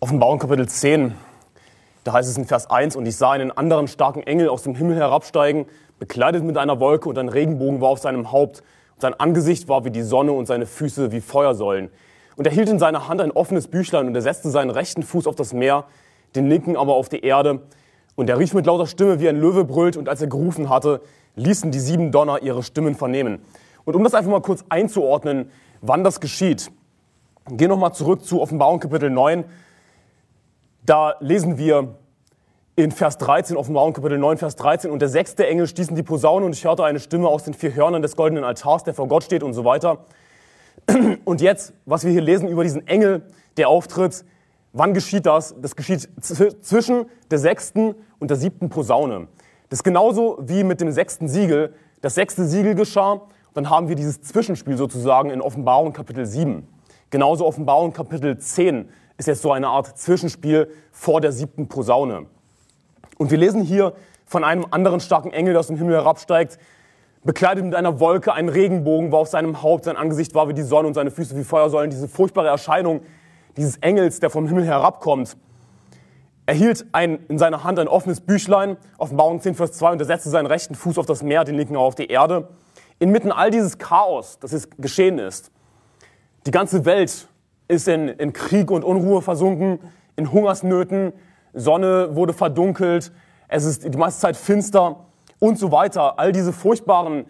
Offenbarung Kapitel 10, da heißt es in Vers 1, und ich sah einen anderen starken Engel aus dem Himmel herabsteigen, bekleidet mit einer Wolke und ein Regenbogen war auf seinem Haupt. Und sein Angesicht war wie die Sonne und seine Füße wie Feuersäulen. Und er hielt in seiner Hand ein offenes Büchlein und er setzte seinen rechten Fuß auf das Meer, den linken aber auf die Erde. Und er rief mit lauter Stimme, wie ein Löwe brüllt, und als er gerufen hatte, ließen die sieben Donner ihre Stimmen vernehmen. Und um das einfach mal kurz einzuordnen, wann das geschieht, gehen nochmal zurück zu Offenbarung Kapitel 9, da lesen wir in Vers 13, Offenbarung Kapitel 9, Vers 13, und der sechste Engel stießen die Posaune und ich hörte eine Stimme aus den vier Hörnern des goldenen Altars, der vor Gott steht und so weiter. Und jetzt, was wir hier lesen über diesen Engel, der auftritt, wann geschieht das? Das geschieht zwischen der sechsten und der siebten Posaune. Das ist genauso wie mit dem sechsten Siegel. Das sechste Siegel geschah, dann haben wir dieses Zwischenspiel sozusagen in Offenbarung Kapitel 7. Genauso Offenbarung Kapitel 10 ist jetzt so eine Art Zwischenspiel vor der siebten Posaune. Und wir lesen hier von einem anderen starken Engel, der aus dem Himmel herabsteigt, bekleidet mit einer Wolke, ein Regenbogen war auf seinem Haupt, sein Angesicht war wie die Sonne und seine Füße wie Feuersäulen. Diese furchtbare Erscheinung dieses Engels, der vom Himmel herabkommt. Er hielt ein, in seiner Hand ein offenes Büchlein, Offenbarung 10, Vers 2, und er setzte seinen rechten Fuß auf das Meer, den linken auf die Erde. Inmitten all dieses Chaos, das jetzt geschehen ist, die ganze Welt ist in, in Krieg und Unruhe versunken, in Hungersnöten, Sonne wurde verdunkelt, es ist die meiste Zeit finster und so weiter. All diese furchtbaren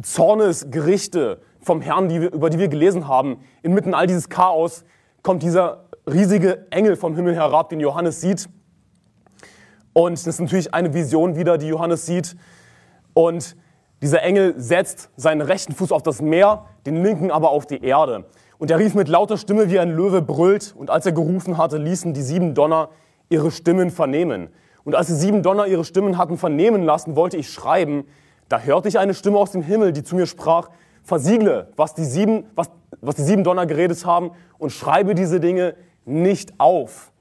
Zornesgerichte vom Herrn, die wir, über die wir gelesen haben, inmitten all dieses Chaos kommt dieser riesige Engel vom Himmel herab, den Johannes sieht. Und das ist natürlich eine Vision wieder, die Johannes sieht. Und dieser Engel setzt seinen rechten Fuß auf das Meer, den linken aber auf die Erde. Und er rief mit lauter Stimme, wie ein Löwe brüllt. Und als er gerufen hatte, ließen die sieben Donner ihre Stimmen vernehmen. Und als die sieben Donner ihre Stimmen hatten vernehmen lassen, wollte ich schreiben. Da hörte ich eine Stimme aus dem Himmel, die zu mir sprach, versiegle, was die sieben, was, was die sieben Donner geredet haben und schreibe diese Dinge nicht auf.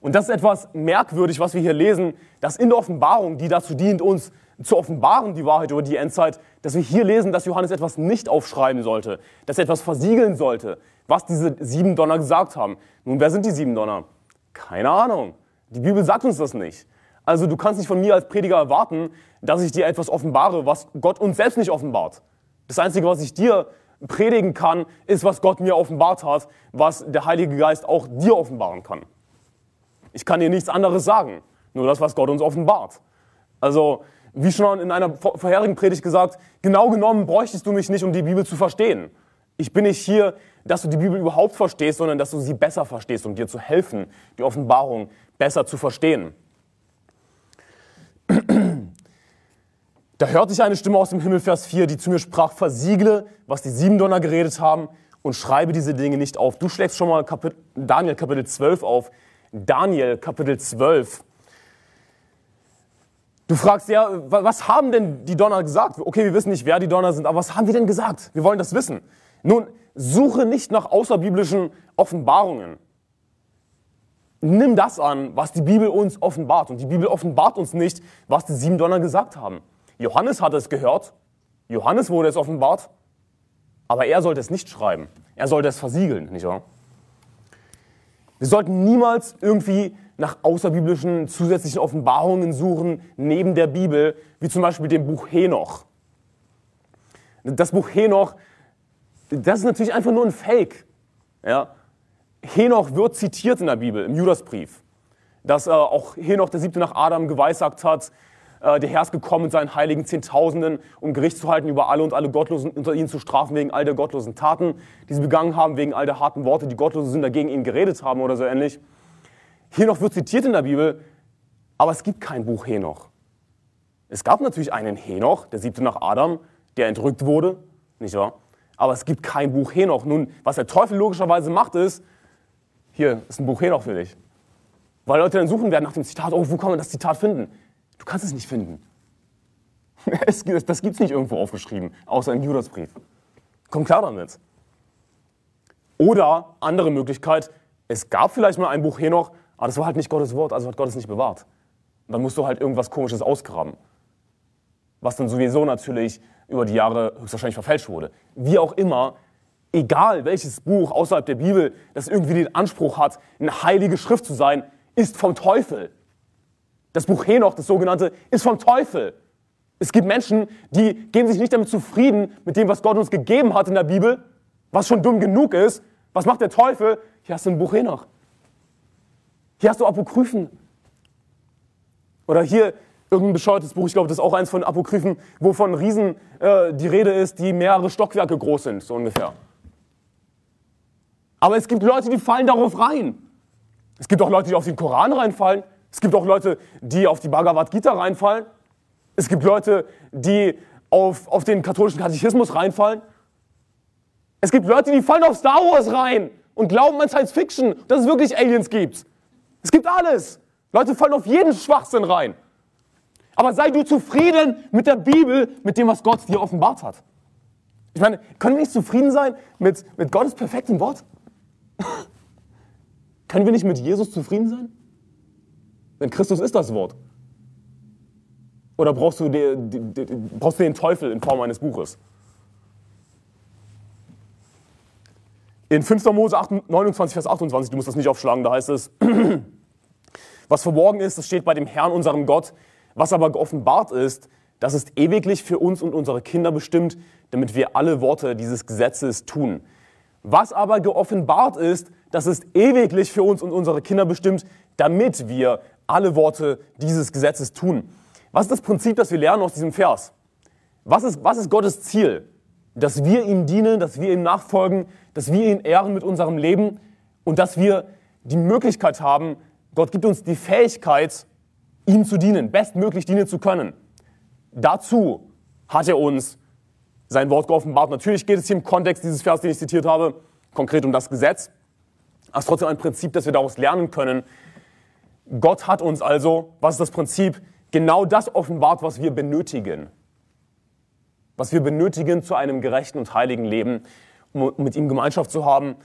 Und das ist etwas merkwürdig, was wir hier lesen, dass in der Offenbarung, die dazu dient, uns zu offenbaren, die Wahrheit über die Endzeit, dass wir hier lesen, dass Johannes etwas nicht aufschreiben sollte, dass er etwas versiegeln sollte, was diese sieben Donner gesagt haben. Nun, wer sind die sieben Donner? Keine Ahnung. Die Bibel sagt uns das nicht. Also du kannst nicht von mir als Prediger erwarten, dass ich dir etwas offenbare, was Gott uns selbst nicht offenbart. Das Einzige, was ich dir predigen kann, ist, was Gott mir offenbart hat, was der Heilige Geist auch dir offenbaren kann. Ich kann dir nichts anderes sagen, nur das, was Gott uns offenbart. Also wie schon in einer vorherigen Predigt gesagt, genau genommen bräuchtest du mich nicht, um die Bibel zu verstehen. Ich bin nicht hier, dass du die Bibel überhaupt verstehst, sondern dass du sie besser verstehst, um dir zu helfen, die Offenbarung besser zu verstehen. Da hörte ich eine Stimme aus dem Himmel, Vers 4, die zu mir sprach, versiegle, was die sieben Donner geredet haben und schreibe diese Dinge nicht auf. Du schlägst schon mal Kapit Daniel Kapitel 12 auf. Daniel Kapitel 12. Du fragst ja, was haben denn die Donner gesagt? Okay, wir wissen nicht, wer die Donner sind, aber was haben die denn gesagt? Wir wollen das wissen. Nun, suche nicht nach außerbiblischen Offenbarungen. Nimm das an, was die Bibel uns offenbart. Und die Bibel offenbart uns nicht, was die sieben Donner gesagt haben. Johannes hat es gehört. Johannes wurde es offenbart. Aber er sollte es nicht schreiben. Er sollte es versiegeln, nicht wahr? Wir sollten niemals irgendwie nach außerbiblischen zusätzlichen Offenbarungen suchen neben der Bibel, wie zum Beispiel dem Buch Henoch. Das Buch Henoch, das ist natürlich einfach nur ein Fake. Ja? Henoch wird zitiert in der Bibel, im Judasbrief, dass äh, auch Henoch, der siebte nach Adam, geweissagt hat, äh, der Herr ist gekommen mit seinen heiligen Zehntausenden, um Gericht zu halten über alle und alle Gottlosen, unter ihnen zu strafen wegen all der gottlosen Taten, die sie begangen haben, wegen all der harten Worte, die Gottlose Sünder gegen ihn geredet haben oder so ähnlich. Henoch wird zitiert in der Bibel, aber es gibt kein Buch Henoch. Es gab natürlich einen Henoch, der siebte nach Adam, der entrückt wurde, nicht wahr? Aber es gibt kein Buch Henoch. Nun, was der Teufel logischerweise macht, ist, hier ist ein Buch Henoch für dich. Weil Leute dann suchen werden nach dem Zitat, oh, wo kann man das Zitat finden? Du kannst es nicht finden. das gibt es nicht irgendwo aufgeschrieben, außer im Judasbrief. Komm klar damit. Oder andere Möglichkeit, es gab vielleicht mal ein Buch Henoch, aber das war halt nicht Gottes Wort, also hat Gott es nicht bewahrt. Und dann musst du halt irgendwas Komisches ausgraben. Was dann sowieso natürlich über die Jahre höchstwahrscheinlich verfälscht wurde. Wie auch immer, egal welches Buch außerhalb der Bibel, das irgendwie den Anspruch hat, eine heilige Schrift zu sein, ist vom Teufel. Das Buch Henoch, das sogenannte, ist vom Teufel. Es gibt Menschen, die geben sich nicht damit zufrieden, mit dem, was Gott uns gegeben hat in der Bibel, was schon dumm genug ist. Was macht der Teufel? Hier hast du ein Buch Henoch. Hier hast du Apokryphen. Oder hier irgendein bescheuertes Buch, ich glaube, das ist auch eins von Apokryphen, wo von Riesen äh, die Rede ist, die mehrere Stockwerke groß sind, so ungefähr. Aber es gibt Leute, die fallen darauf rein. Es gibt auch Leute, die auf den Koran reinfallen. Es gibt auch Leute, die auf die Bhagavad Gita reinfallen. Es gibt Leute, die auf, auf den katholischen Katechismus reinfallen. Es gibt Leute, die fallen auf Star Wars rein und glauben an Science Fiction, dass es wirklich Aliens gibt. Es gibt alles. Leute fallen auf jeden Schwachsinn rein. Aber sei du zufrieden mit der Bibel, mit dem, was Gott dir offenbart hat. Ich meine, können wir nicht zufrieden sein mit, mit Gottes perfektem Wort? können wir nicht mit Jesus zufrieden sein? Denn Christus ist das Wort. Oder brauchst du, den, brauchst du den Teufel in Form eines Buches? In 5. Mose 29, Vers 28, du musst das nicht aufschlagen, da heißt es, was verborgen ist, das steht bei dem Herrn, unserem Gott. Was aber geoffenbart ist, das ist ewiglich für uns und unsere Kinder bestimmt, damit wir alle Worte dieses Gesetzes tun. Was aber geoffenbart ist, das ist ewiglich für uns und unsere Kinder bestimmt, damit wir alle Worte dieses Gesetzes tun. Was ist das Prinzip, das wir lernen aus diesem Vers? Was ist, was ist Gottes Ziel? Dass wir ihm dienen, dass wir ihm nachfolgen, dass wir ihn ehren mit unserem Leben und dass wir die Möglichkeit haben, Gott gibt uns die Fähigkeit, ihm zu dienen, bestmöglich dienen zu können. Dazu hat er uns sein Wort geoffenbart. Natürlich geht es hier im Kontext dieses Vers, den ich zitiert habe, konkret um das Gesetz. Aber es ist trotzdem ein Prinzip, das wir daraus lernen können. Gott hat uns also, was ist das Prinzip? Genau das offenbart, was wir benötigen. Was wir benötigen zu einem gerechten und heiligen Leben, um mit ihm Gemeinschaft zu haben.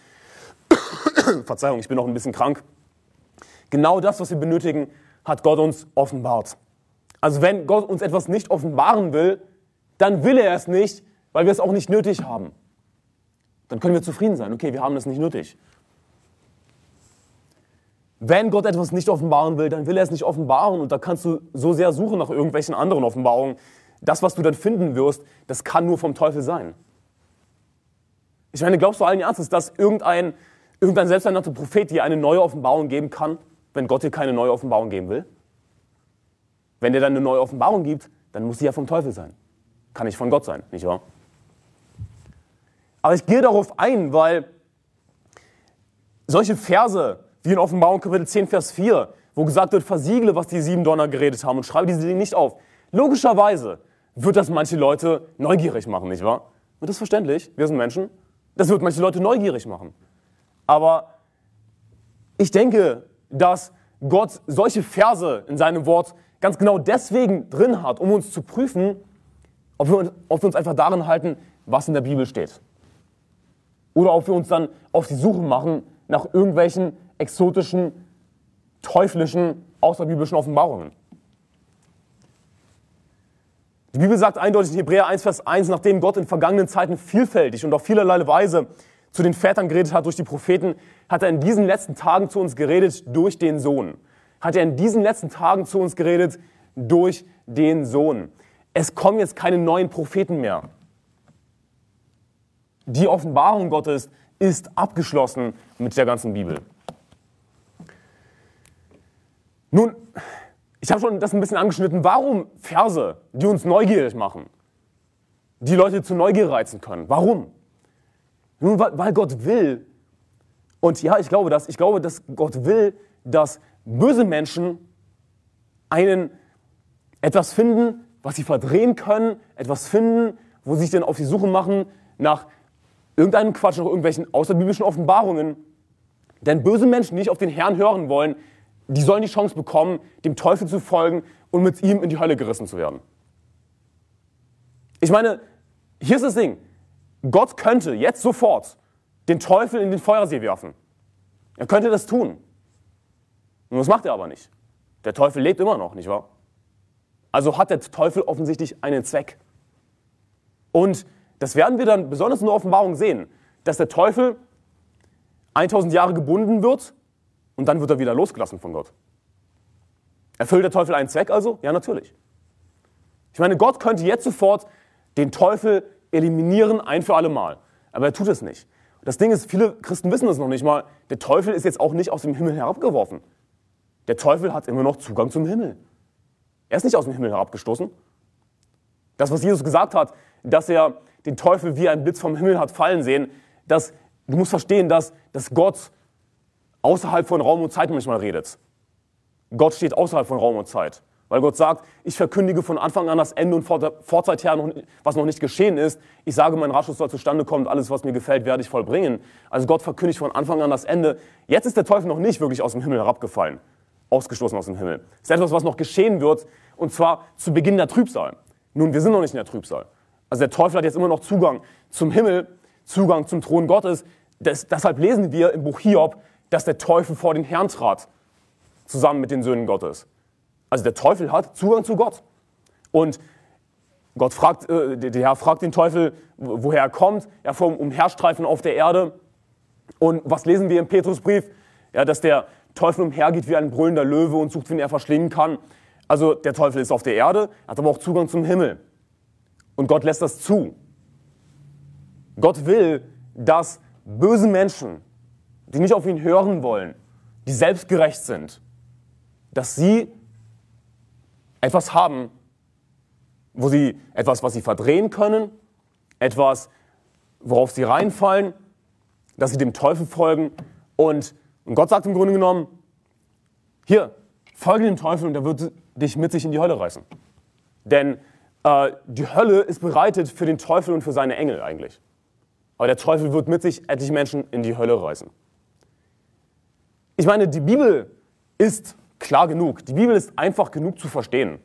Verzeihung, ich bin noch ein bisschen krank. Genau das, was wir benötigen, hat Gott uns offenbart. Also wenn Gott uns etwas nicht offenbaren will, dann will er es nicht, weil wir es auch nicht nötig haben. Dann können wir zufrieden sein. Okay, wir haben es nicht nötig. Wenn Gott etwas nicht offenbaren will, dann will er es nicht offenbaren und da kannst du so sehr suchen nach irgendwelchen anderen Offenbarungen. Das, was du dann finden wirst, das kann nur vom Teufel sein. Ich meine, glaubst du allen Ernstes, dass irgendein, irgendein selbsternannter Prophet dir eine neue Offenbarung geben kann, wenn Gott dir keine neue Offenbarung geben will? Wenn er dann eine neue Offenbarung gibt, dann muss sie ja vom Teufel sein. Kann nicht von Gott sein, nicht wahr? Aber ich gehe darauf ein, weil solche Verse wie in Offenbarung Kapitel 10, Vers 4, wo gesagt wird, versiegle, was die sieben Donner geredet haben und schreibe diese Dinge nicht auf. Logischerweise wird das manche Leute neugierig machen, nicht wahr? Und das ist verständlich, wir sind Menschen. Das wird manche Leute neugierig machen. Aber ich denke, dass Gott solche Verse in seinem Wort ganz genau deswegen drin hat, um uns zu prüfen, ob wir, ob wir uns einfach darin halten, was in der Bibel steht. Oder ob wir uns dann auf die Suche machen nach irgendwelchen exotischen, teuflischen, außerbiblischen Offenbarungen. Die Bibel sagt eindeutig in Hebräer 1, Vers 1, nachdem Gott in vergangenen Zeiten vielfältig und auf vielerlei Weise zu den Vätern geredet hat durch die Propheten, hat er in diesen letzten Tagen zu uns geredet durch den Sohn. Hat er in diesen letzten Tagen zu uns geredet durch den Sohn. Es kommen jetzt keine neuen Propheten mehr. Die Offenbarung Gottes ist abgeschlossen mit der ganzen Bibel. Nun, ich habe schon das ein bisschen angeschnitten. Warum Verse, die uns neugierig machen, die Leute zu Neugier reizen können? Warum? Nun, weil Gott will, und ja, ich glaube das, ich glaube, dass Gott will, dass böse Menschen einen etwas finden, was sie verdrehen können, etwas finden, wo sie sich dann auf die Suche machen nach irgendeinem Quatsch, nach irgendwelchen außerbiblischen Offenbarungen. Denn böse Menschen, die nicht auf den Herrn hören wollen, die sollen die Chance bekommen, dem Teufel zu folgen und mit ihm in die Hölle gerissen zu werden. Ich meine, hier ist das Ding. Gott könnte jetzt sofort den Teufel in den Feuersee werfen. Er könnte das tun. Und das macht er aber nicht. Der Teufel lebt immer noch, nicht wahr? Also hat der Teufel offensichtlich einen Zweck. Und das werden wir dann besonders in der Offenbarung sehen, dass der Teufel 1000 Jahre gebunden wird und dann wird er wieder losgelassen von Gott. Erfüllt der Teufel einen Zweck also? Ja, natürlich. Ich meine, Gott könnte jetzt sofort den Teufel eliminieren, ein für alle Mal. Aber er tut es nicht. Das Ding ist, viele Christen wissen das noch nicht mal, der Teufel ist jetzt auch nicht aus dem Himmel herabgeworfen. Der Teufel hat immer noch Zugang zum Himmel. Er ist nicht aus dem Himmel herabgestoßen. Das, was Jesus gesagt hat, dass er den Teufel wie ein Blitz vom Himmel hat fallen sehen, dass, du musst verstehen, dass, dass Gott außerhalb von Raum und Zeit manchmal redet. Gott steht außerhalb von Raum und Zeit. Weil Gott sagt, ich verkündige von Anfang an das Ende und Vorzeit her, was noch nicht geschehen ist. Ich sage, mein Ratschluss soll zustande kommen, alles, was mir gefällt, werde ich vollbringen. Also Gott verkündigt von Anfang an das Ende. Jetzt ist der Teufel noch nicht wirklich aus dem Himmel herabgefallen, ausgestoßen aus dem Himmel. Das ist etwas, was noch geschehen wird, und zwar zu Beginn der Trübsal. Nun, wir sind noch nicht in der Trübsal. Also der Teufel hat jetzt immer noch Zugang zum Himmel, Zugang zum Thron Gottes. Das, deshalb lesen wir im Buch Hiob, dass der Teufel vor den Herrn trat, zusammen mit den Söhnen Gottes. Also der Teufel hat Zugang zu Gott. Und Gott fragt, äh, der Herr fragt den Teufel, woher er kommt. Er vom Umherstreifen auf der Erde. Und was lesen wir im Petrusbrief? Ja, dass der Teufel umhergeht wie ein brüllender Löwe und sucht, wen er verschlingen kann. Also der Teufel ist auf der Erde, hat aber auch Zugang zum Himmel. Und Gott lässt das zu. Gott will, dass böse Menschen, die nicht auf ihn hören wollen, die selbstgerecht sind, dass sie etwas haben, wo sie etwas, was sie verdrehen können, etwas, worauf sie reinfallen, dass sie dem Teufel folgen. Und, Gott sagt im Grunde genommen, hier, folge dem Teufel und er wird dich mit sich in die Hölle reißen. Denn äh, die Hölle ist bereitet für den Teufel und für seine Engel eigentlich. Aber der Teufel wird mit sich etliche Menschen in die Hölle reißen. Ich meine, die Bibel ist klar genug. Die Bibel ist einfach genug zu verstehen,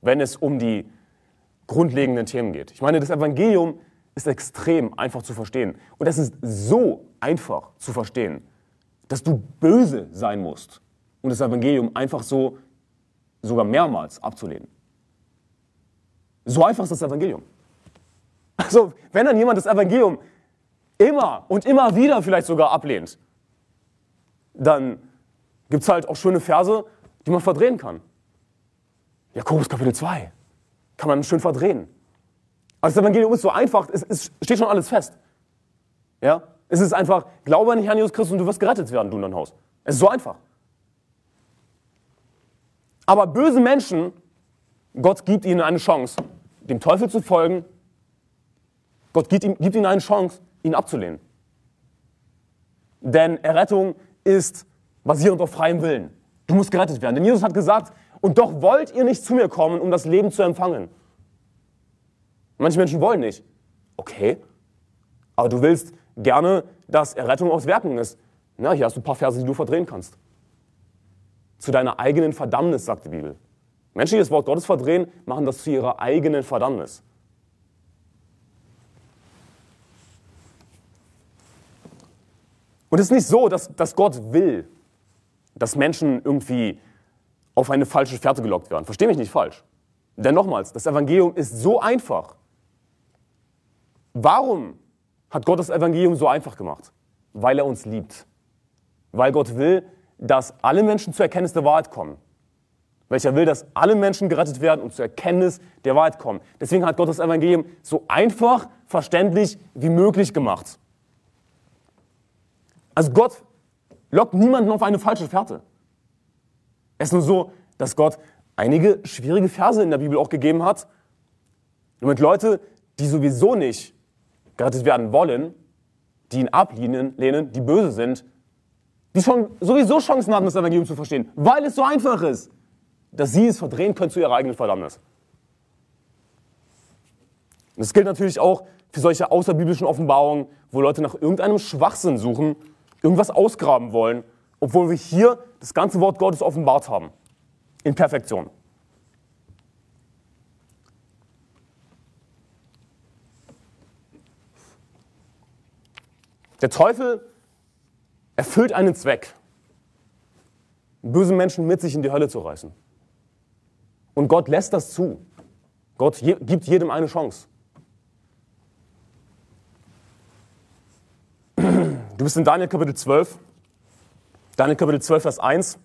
wenn es um die grundlegenden Themen geht. Ich meine, das Evangelium ist extrem einfach zu verstehen. Und es ist so einfach zu verstehen, dass du böse sein musst, um das Evangelium einfach so sogar mehrmals abzulehnen. So einfach ist das Evangelium. Also, wenn dann jemand das Evangelium immer und immer wieder vielleicht sogar ablehnt, dann gibt es halt auch schöne Verse, die man verdrehen kann. Jakobus Kapitel 2 kann man schön verdrehen. Also das Evangelium ist so einfach, es, es steht schon alles fest. Ja? Es ist einfach, glaube an den Herrn Jesus Christus und du wirst gerettet werden, du in dein Haus. Es ist so einfach. Aber böse Menschen, Gott gibt ihnen eine Chance, dem Teufel zu folgen. Gott gibt, gibt ihnen eine Chance, ihn abzulehnen. Denn Errettung ist basierend auf freiem Willen. Du musst gerettet werden. Denn Jesus hat gesagt, und doch wollt ihr nicht zu mir kommen, um das Leben zu empfangen. Manche Menschen wollen nicht. Okay, aber du willst gerne, dass Errettung aus Werken ist. Na, hier hast du ein paar Verse, die du verdrehen kannst zu deiner eigenen Verdammnis, sagt die Bibel. Menschen, die das Wort Gottes verdrehen, machen das zu ihrer eigenen Verdammnis. Und es ist nicht so, dass, dass Gott will, dass Menschen irgendwie auf eine falsche Fährte gelockt werden. Versteh mich nicht falsch. Denn nochmals, das Evangelium ist so einfach. Warum hat Gott das Evangelium so einfach gemacht? Weil er uns liebt. Weil Gott will, dass alle Menschen zur Erkenntnis der Wahrheit kommen. Welcher will, dass alle Menschen gerettet werden und zur Erkenntnis der Wahrheit kommen. Deswegen hat Gott das Evangelium so einfach, verständlich wie möglich gemacht. Also Gott lockt niemanden auf eine falsche Fährte. Es ist nur so, dass Gott einige schwierige Verse in der Bibel auch gegeben hat, damit Leute, die sowieso nicht gerettet werden wollen, die ihn ablehnen, die böse sind, die schon sowieso Chancen hatten, das Evangelium zu verstehen, weil es so einfach ist, dass sie es verdrehen können zu ihrer eigenen Verdammnis. Und das gilt natürlich auch für solche außerbiblischen Offenbarungen, wo Leute nach irgendeinem Schwachsinn suchen, irgendwas ausgraben wollen, obwohl wir hier das ganze Wort Gottes offenbart haben. In Perfektion. Der Teufel erfüllt einen Zweck, böse Menschen mit sich in die Hölle zu reißen. Und Gott lässt das zu. Gott gibt jedem eine Chance. Du bist in Daniel Kapitel 12. Daniel Kapitel 12, Vers 1.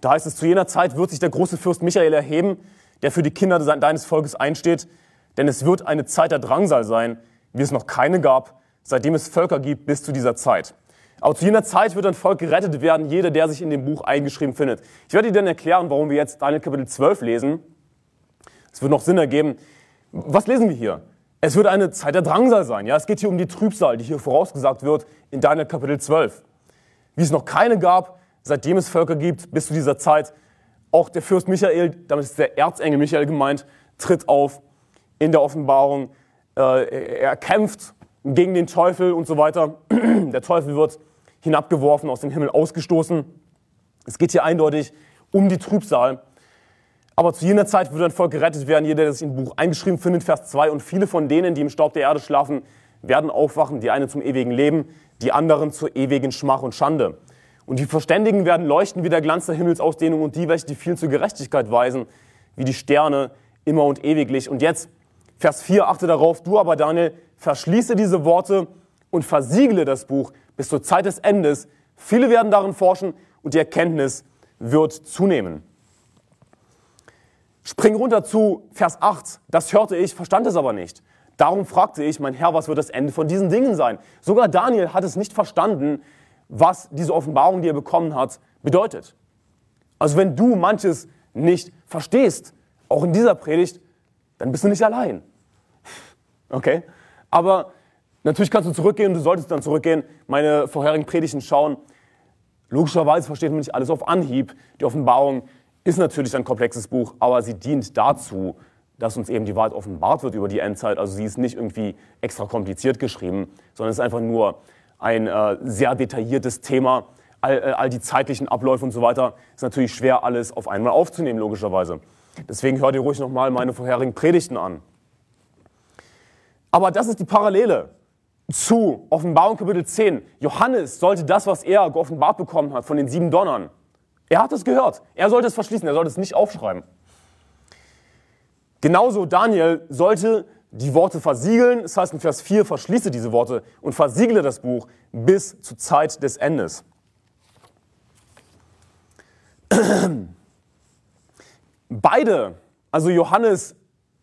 Da heißt es, zu jener Zeit wird sich der große Fürst Michael erheben, der für die Kinder deines Volkes einsteht, denn es wird eine Zeit der Drangsal sein, wie es noch keine gab, seitdem es Völker gibt bis zu dieser Zeit. Aber zu jener Zeit wird ein Volk gerettet werden, jeder, der sich in dem Buch eingeschrieben findet. Ich werde dir dann erklären, warum wir jetzt Daniel Kapitel 12 lesen. Es wird noch Sinn ergeben. Was lesen wir hier? Es wird eine Zeit der Drangsal sein. Ja, es geht hier um die Trübsal, die hier vorausgesagt wird in Daniel Kapitel 12. Wie es noch keine gab, seitdem es Völker gibt, bis zu dieser Zeit. Auch der Fürst Michael, damit ist der Erzengel Michael gemeint, tritt auf in der Offenbarung. Äh, er kämpft gegen den Teufel und so weiter. Der Teufel wird hinabgeworfen, aus dem Himmel ausgestoßen. Es geht hier eindeutig um die Trübsal. Aber zu jener Zeit wird ein Volk gerettet werden. Jeder, der sich im Buch eingeschrieben findet, Vers 2. Und viele von denen, die im Staub der Erde schlafen, werden aufwachen. Die einen zum ewigen Leben, die anderen zur ewigen Schmach und Schande. Und die Verständigen werden leuchten wie der Glanz der Himmelsausdehnung und die, welche die viel zur Gerechtigkeit weisen, wie die Sterne immer und ewiglich. Und jetzt Vers 4, achte darauf, du aber Daniel, verschließe diese Worte und versiegle das Buch bis zur Zeit des Endes. Viele werden darin forschen und die Erkenntnis wird zunehmen. Spring runter zu Vers 8. Das hörte ich, verstand es aber nicht. Darum fragte ich, mein Herr, was wird das Ende von diesen Dingen sein? Sogar Daniel hat es nicht verstanden, was diese Offenbarung, die er bekommen hat, bedeutet. Also wenn du manches nicht verstehst, auch in dieser Predigt, dann bist du nicht allein. Okay? Aber natürlich kannst du zurückgehen und du solltest dann zurückgehen, meine vorherigen Predigten schauen. Logischerweise versteht man nicht alles auf Anhieb. Die Offenbarung ist natürlich ein komplexes Buch, aber sie dient dazu, dass uns eben die Wahrheit offenbart wird über die Endzeit. Also sie ist nicht irgendwie extra kompliziert geschrieben, sondern es ist einfach nur ein äh, sehr detailliertes Thema. All, äh, all die zeitlichen Abläufe und so weiter ist natürlich schwer alles auf einmal aufzunehmen, logischerweise. Deswegen hört ihr ruhig nochmal meine vorherigen Predigten an. Aber das ist die Parallele zu Offenbarung Kapitel 10. Johannes sollte das, was er geoffenbart bekommen hat von den sieben Donnern, er hat es gehört. Er sollte es verschließen, er sollte es nicht aufschreiben. Genauso Daniel sollte die Worte versiegeln. Das heißt in Vers 4, verschließe diese Worte und versiegle das Buch bis zur Zeit des Endes. Beide, also Johannes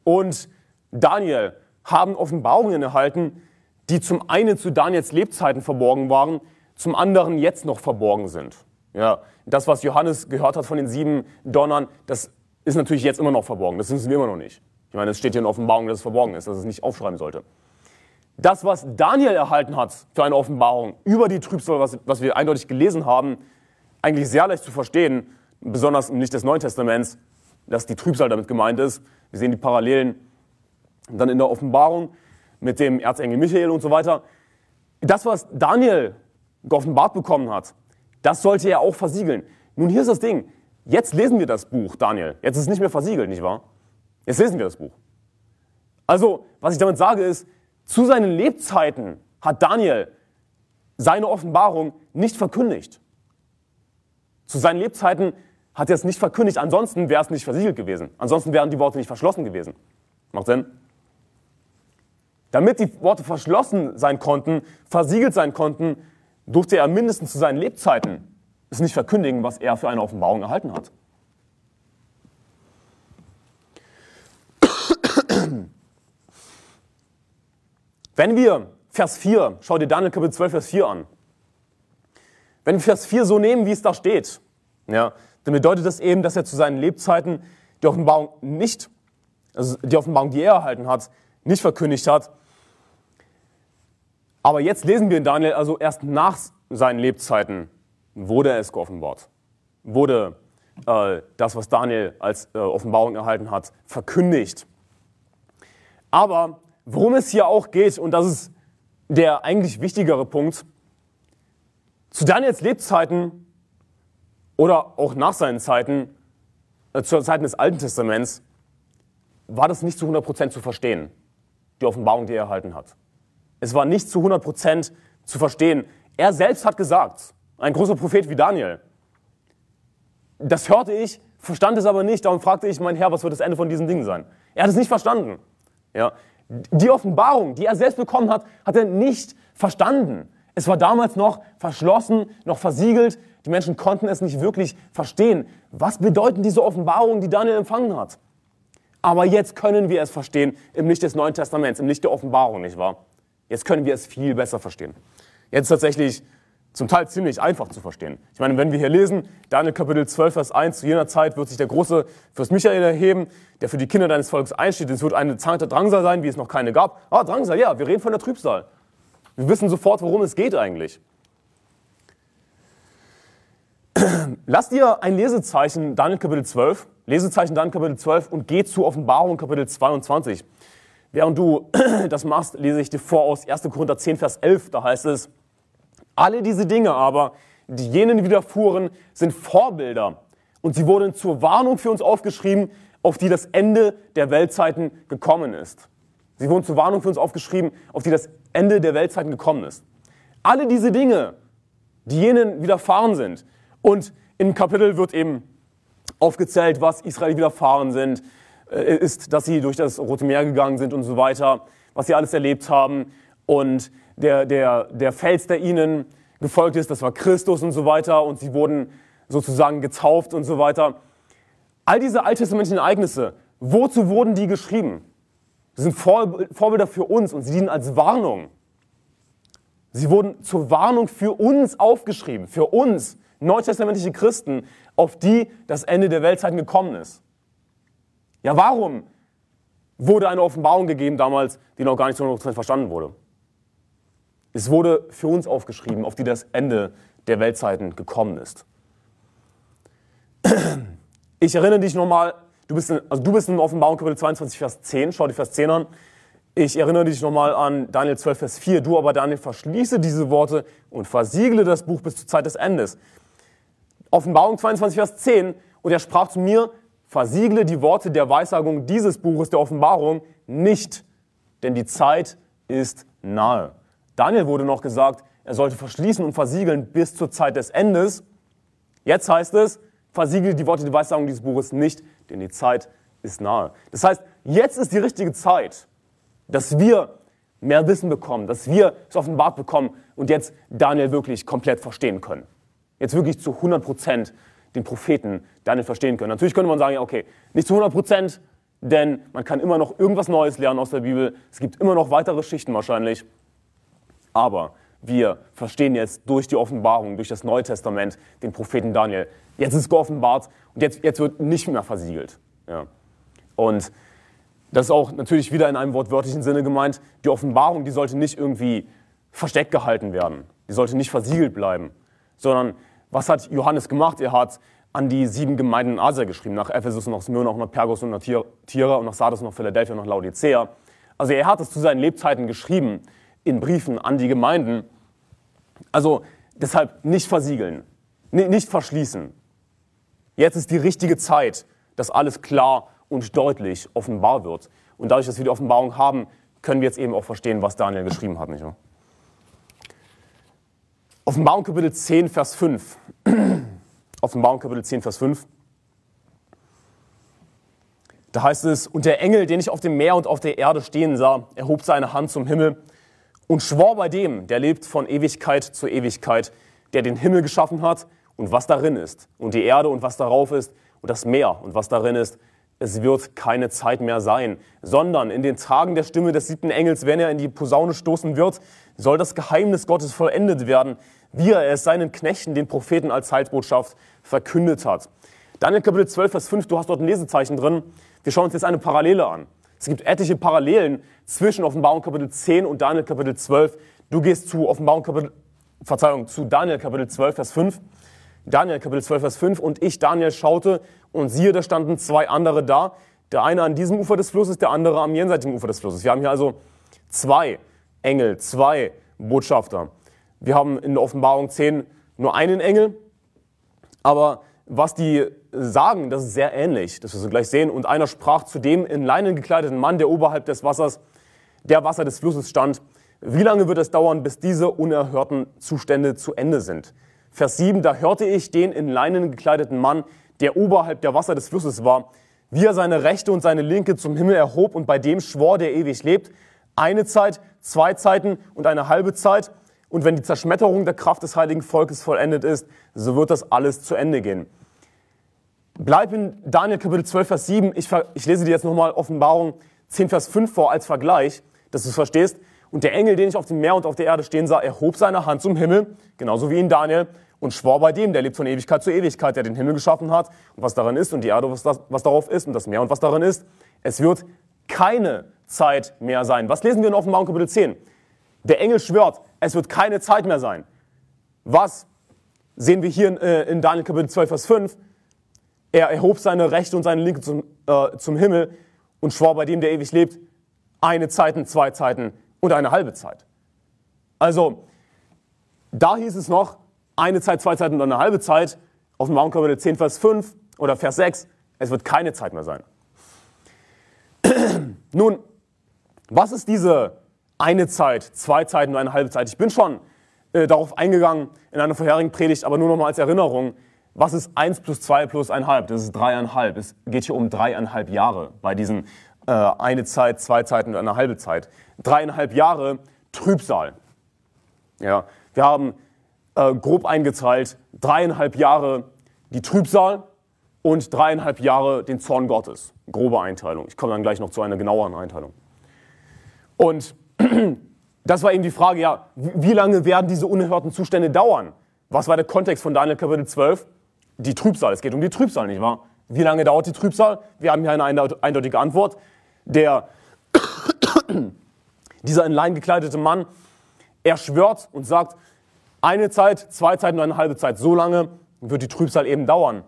und Daniel, haben Offenbarungen erhalten, die zum einen zu Daniels Lebzeiten verborgen waren, zum anderen jetzt noch verborgen sind. Ja, das, was Johannes gehört hat von den sieben Donnern, das ist natürlich jetzt immer noch verborgen. Das wissen wir immer noch nicht. Ich meine, es steht hier in Offenbarung, dass es verborgen ist, dass es nicht aufschreiben sollte. Das, was Daniel erhalten hat für eine Offenbarung über die Trübsal, was, was wir eindeutig gelesen haben, eigentlich sehr leicht zu verstehen, besonders im Licht des Neuen Testaments, dass die Trübsal damit gemeint ist. Wir sehen die Parallelen dann in der Offenbarung mit dem Erzengel Michael und so weiter. Das, was Daniel geoffenbart bekommen hat, das sollte er auch versiegeln. Nun, hier ist das Ding. Jetzt lesen wir das Buch, Daniel. Jetzt ist es nicht mehr versiegelt, nicht wahr? Jetzt lesen wir das Buch. Also, was ich damit sage ist, zu seinen Lebzeiten hat Daniel seine Offenbarung nicht verkündigt. Zu seinen Lebzeiten hat er es nicht verkündigt, ansonsten wäre es nicht versiegelt gewesen. Ansonsten wären die Worte nicht verschlossen gewesen. Macht Sinn? Damit die Worte verschlossen sein konnten, versiegelt sein konnten, durfte er mindestens zu seinen Lebzeiten es nicht verkündigen, was er für eine Offenbarung erhalten hat. Wenn wir Vers 4, schau dir Daniel Kapitel 12, Vers 4 an. Wenn wir Vers 4 so nehmen, wie es da steht, ja, dann bedeutet das eben, dass er zu seinen Lebzeiten die Offenbarung nicht, also die Offenbarung, die er erhalten hat, nicht verkündigt hat. Aber jetzt lesen wir in Daniel, also erst nach seinen Lebzeiten wurde es geoffenbart. Wurde äh, das, was Daniel als äh, Offenbarung erhalten hat, verkündigt. Aber worum es hier auch geht, und das ist der eigentlich wichtigere Punkt, zu Daniels Lebzeiten oder auch nach seinen Zeiten, äh, zu Zeiten des Alten Testaments, war das nicht zu 100% zu verstehen, die Offenbarung, die er erhalten hat. Es war nicht zu 100% zu verstehen. Er selbst hat gesagt, ein großer Prophet wie Daniel, das hörte ich, verstand es aber nicht, darum fragte ich, mein Herr, was wird das Ende von diesen Dingen sein? Er hat es nicht verstanden. Ja. Die Offenbarung, die er selbst bekommen hat, hat er nicht verstanden. Es war damals noch verschlossen, noch versiegelt. Die Menschen konnten es nicht wirklich verstehen. Was bedeuten diese Offenbarungen, die Daniel empfangen hat? Aber jetzt können wir es verstehen im Licht des Neuen Testaments, im Licht der Offenbarung, nicht wahr? Jetzt können wir es viel besser verstehen. Jetzt tatsächlich zum Teil ziemlich einfach zu verstehen. Ich meine, wenn wir hier lesen, Daniel Kapitel 12, Vers 1, zu jener Zeit wird sich der große Fürst Michael erheben, der für die Kinder deines Volkes einsteht. Es wird eine der Drangsal sein, wie es noch keine gab. Ah, Drangsal, ja, wir reden von der Trübsal. Wir wissen sofort, worum es geht eigentlich. Lass dir ein Lesezeichen Daniel Kapitel 12, Lesezeichen Daniel Kapitel 12 und geh zu Offenbarung Kapitel 22. Während du das machst, lese ich dir vor aus 1. Korinther 10, Vers 11. Da heißt es, alle diese Dinge aber, die jenen widerfuhren, sind Vorbilder. Und sie wurden zur Warnung für uns aufgeschrieben, auf die das Ende der Weltzeiten gekommen ist. Sie wurden zur Warnung für uns aufgeschrieben, auf die das Ende der Weltzeiten gekommen ist. Alle diese Dinge, die jenen widerfahren sind. Und im Kapitel wird eben aufgezählt, was Israel widerfahren sind, ist, dass sie durch das Rote Meer gegangen sind und so weiter, was sie alles erlebt haben. Und der, der, der Fels, der ihnen gefolgt ist, das war Christus und so weiter. Und sie wurden sozusagen getauft und so weiter. All diese alttestamentlichen Ereignisse, wozu wurden die geschrieben? Sie sind Vorbilder für uns und sie dienen als Warnung. Sie wurden zur Warnung für uns aufgeschrieben, für uns, neutestamentliche Christen, auf die das Ende der Weltzeiten gekommen ist. Ja, warum wurde eine Offenbarung gegeben damals, die noch gar nicht zu 100% verstanden wurde? Es wurde für uns aufgeschrieben, auf die das Ende der Weltzeiten gekommen ist. Ich erinnere dich nochmal, du bist in, also du bist in Offenbarung Kapitel 22, Vers 10, schau dir Vers 10 an. Ich erinnere dich nochmal an Daniel 12, Vers 4. Du aber, Daniel, verschließe diese Worte und versiegle das Buch bis zur Zeit des Endes. Offenbarung 22, Vers 10. Und er sprach zu mir, versiegle die Worte der Weissagung dieses Buches der Offenbarung nicht, denn die Zeit ist nahe. Daniel wurde noch gesagt, er sollte verschließen und versiegeln bis zur Zeit des Endes. Jetzt heißt es, versiegle die Worte der Weissagung dieses Buches nicht, denn die Zeit ist nahe. Das heißt, jetzt ist die richtige Zeit, dass wir mehr Wissen bekommen, dass wir es offenbart bekommen und jetzt Daniel wirklich komplett verstehen können. Jetzt wirklich zu 100 Prozent den Propheten Daniel verstehen können. Natürlich könnte man sagen, okay, nicht zu 100 Prozent, denn man kann immer noch irgendwas Neues lernen aus der Bibel. Es gibt immer noch weitere Schichten wahrscheinlich. Aber wir verstehen jetzt durch die Offenbarung, durch das Neue Testament, den Propheten Daniel. Jetzt ist geoffenbart und jetzt, jetzt wird nicht mehr versiegelt. Ja. Und das ist auch natürlich wieder in einem wortwörtlichen Sinne gemeint. Die Offenbarung, die sollte nicht irgendwie versteckt gehalten werden. Die sollte nicht versiegelt bleiben. Sondern was hat Johannes gemacht? Er hat an die sieben Gemeinden in Asia geschrieben. Nach Ephesus, nach Smyrna, auch nach Pergos und nach Tyra und nach Sardes und nach Philadelphia und nach Laodicea. Also er hat es zu seinen Lebzeiten geschrieben in Briefen an die Gemeinden. Also deshalb nicht versiegeln, nicht verschließen. Jetzt ist die richtige Zeit, dass alles klar und deutlich offenbar wird. Und dadurch, dass wir die Offenbarung haben, können wir jetzt eben auch verstehen, was Daniel geschrieben hat. Nicht wahr? Offenbarung Kapitel 10, Vers 5. Offenbarung Kapitel 10, Vers 5. Da heißt es, und der Engel, den ich auf dem Meer und auf der Erde stehen sah, erhob seine Hand zum Himmel und schwor bei dem, der lebt von Ewigkeit zu Ewigkeit, der den Himmel geschaffen hat und was darin ist, und die Erde und was darauf ist, und das Meer und was darin ist, es wird keine Zeit mehr sein, sondern in den Tagen der Stimme des siebten Engels, wenn er in die Posaune stoßen wird, soll das Geheimnis Gottes vollendet werden, wie er es seinen Knechten, den Propheten als Heilsbotschaft verkündet hat. Daniel Kapitel 12, Vers 5, du hast dort ein Lesezeichen drin. Wir schauen uns jetzt eine Parallele an. Es gibt etliche Parallelen zwischen Offenbarung Kapitel 10 und Daniel Kapitel 12. Du gehst zu Offenbarung Kapitel, Verzeihung, zu Daniel Kapitel 12, Vers 5. Daniel Kapitel 12, Vers 5. Und ich, Daniel, schaute und siehe, da standen zwei andere da. Der eine an diesem Ufer des Flusses, der andere am jenseitigen Ufer des Flusses. Wir haben hier also zwei Engel, zwei Botschafter. Wir haben in der Offenbarung 10 nur einen Engel, aber was die sagen, das ist sehr ähnlich, das wirst du gleich sehen. Und einer sprach zu dem in Leinen gekleideten Mann, der oberhalb des Wassers, der Wasser des Flusses stand. Wie lange wird es dauern, bis diese unerhörten Zustände zu Ende sind? Vers 7, da hörte ich den in Leinen gekleideten Mann, der oberhalb der Wasser des Flusses war, wie er seine rechte und seine linke zum Himmel erhob und bei dem schwor, der ewig lebt, eine Zeit, zwei Zeiten und eine halbe Zeit und wenn die Zerschmetterung der Kraft des heiligen Volkes vollendet ist, so wird das alles zu Ende gehen. Bleib in Daniel Kapitel 12, Vers 7. Ich, ich lese dir jetzt nochmal Offenbarung 10, Vers 5 vor als Vergleich, dass du es verstehst. Und der Engel, den ich auf dem Meer und auf der Erde stehen sah, erhob seine Hand zum Himmel, genauso wie in Daniel, und schwor bei dem, der lebt von Ewigkeit zu Ewigkeit, der den Himmel geschaffen hat und was darin ist und die Erde, was, das, was darauf ist und das Meer und was darin ist. Es wird keine Zeit mehr sein. Was lesen wir in Offenbarung Kapitel 10? Der Engel schwört, es wird keine Zeit mehr sein. Was sehen wir hier in, äh, in Daniel Kapitel 12, Vers 5? Er erhob seine rechte und seine linke zum, äh, zum Himmel und schwor bei dem, der ewig lebt, eine Zeiten, zwei Zeiten und eine halbe Zeit. Also, da hieß es noch, eine Zeit, zwei Zeiten und eine halbe Zeit. Dem Kapitel 10, Vers 5 oder Vers 6, es wird keine Zeit mehr sein. Nun, was ist diese eine Zeit, zwei Zeiten und eine halbe Zeit? Ich bin schon äh, darauf eingegangen in einer vorherigen Predigt, aber nur noch mal als Erinnerung. Was ist 1 plus 2 plus 1,5? Das ist dreieinhalb. Es geht hier um dreieinhalb Jahre bei diesen äh, eine Zeit, zwei Zeiten und eine halbe Zeit. Dreieinhalb Jahre Trübsal. Ja, wir haben äh, grob eingeteilt dreieinhalb Jahre die Trübsal und dreieinhalb Jahre den Zorn Gottes. Grobe Einteilung. Ich komme dann gleich noch zu einer genaueren Einteilung. Und das war eben die Frage, ja, wie lange werden diese unerhörten Zustände dauern? Was war der Kontext von Daniel Kapitel 12? Die Trübsal. Es geht um die Trübsal, nicht wahr? Wie lange dauert die Trübsal? Wir haben hier eine eindeutige Antwort. Der, dieser in Lein gekleidete Mann, er schwört und sagt, eine Zeit, zwei Zeiten und eine halbe Zeit, so lange wird die Trübsal eben dauern.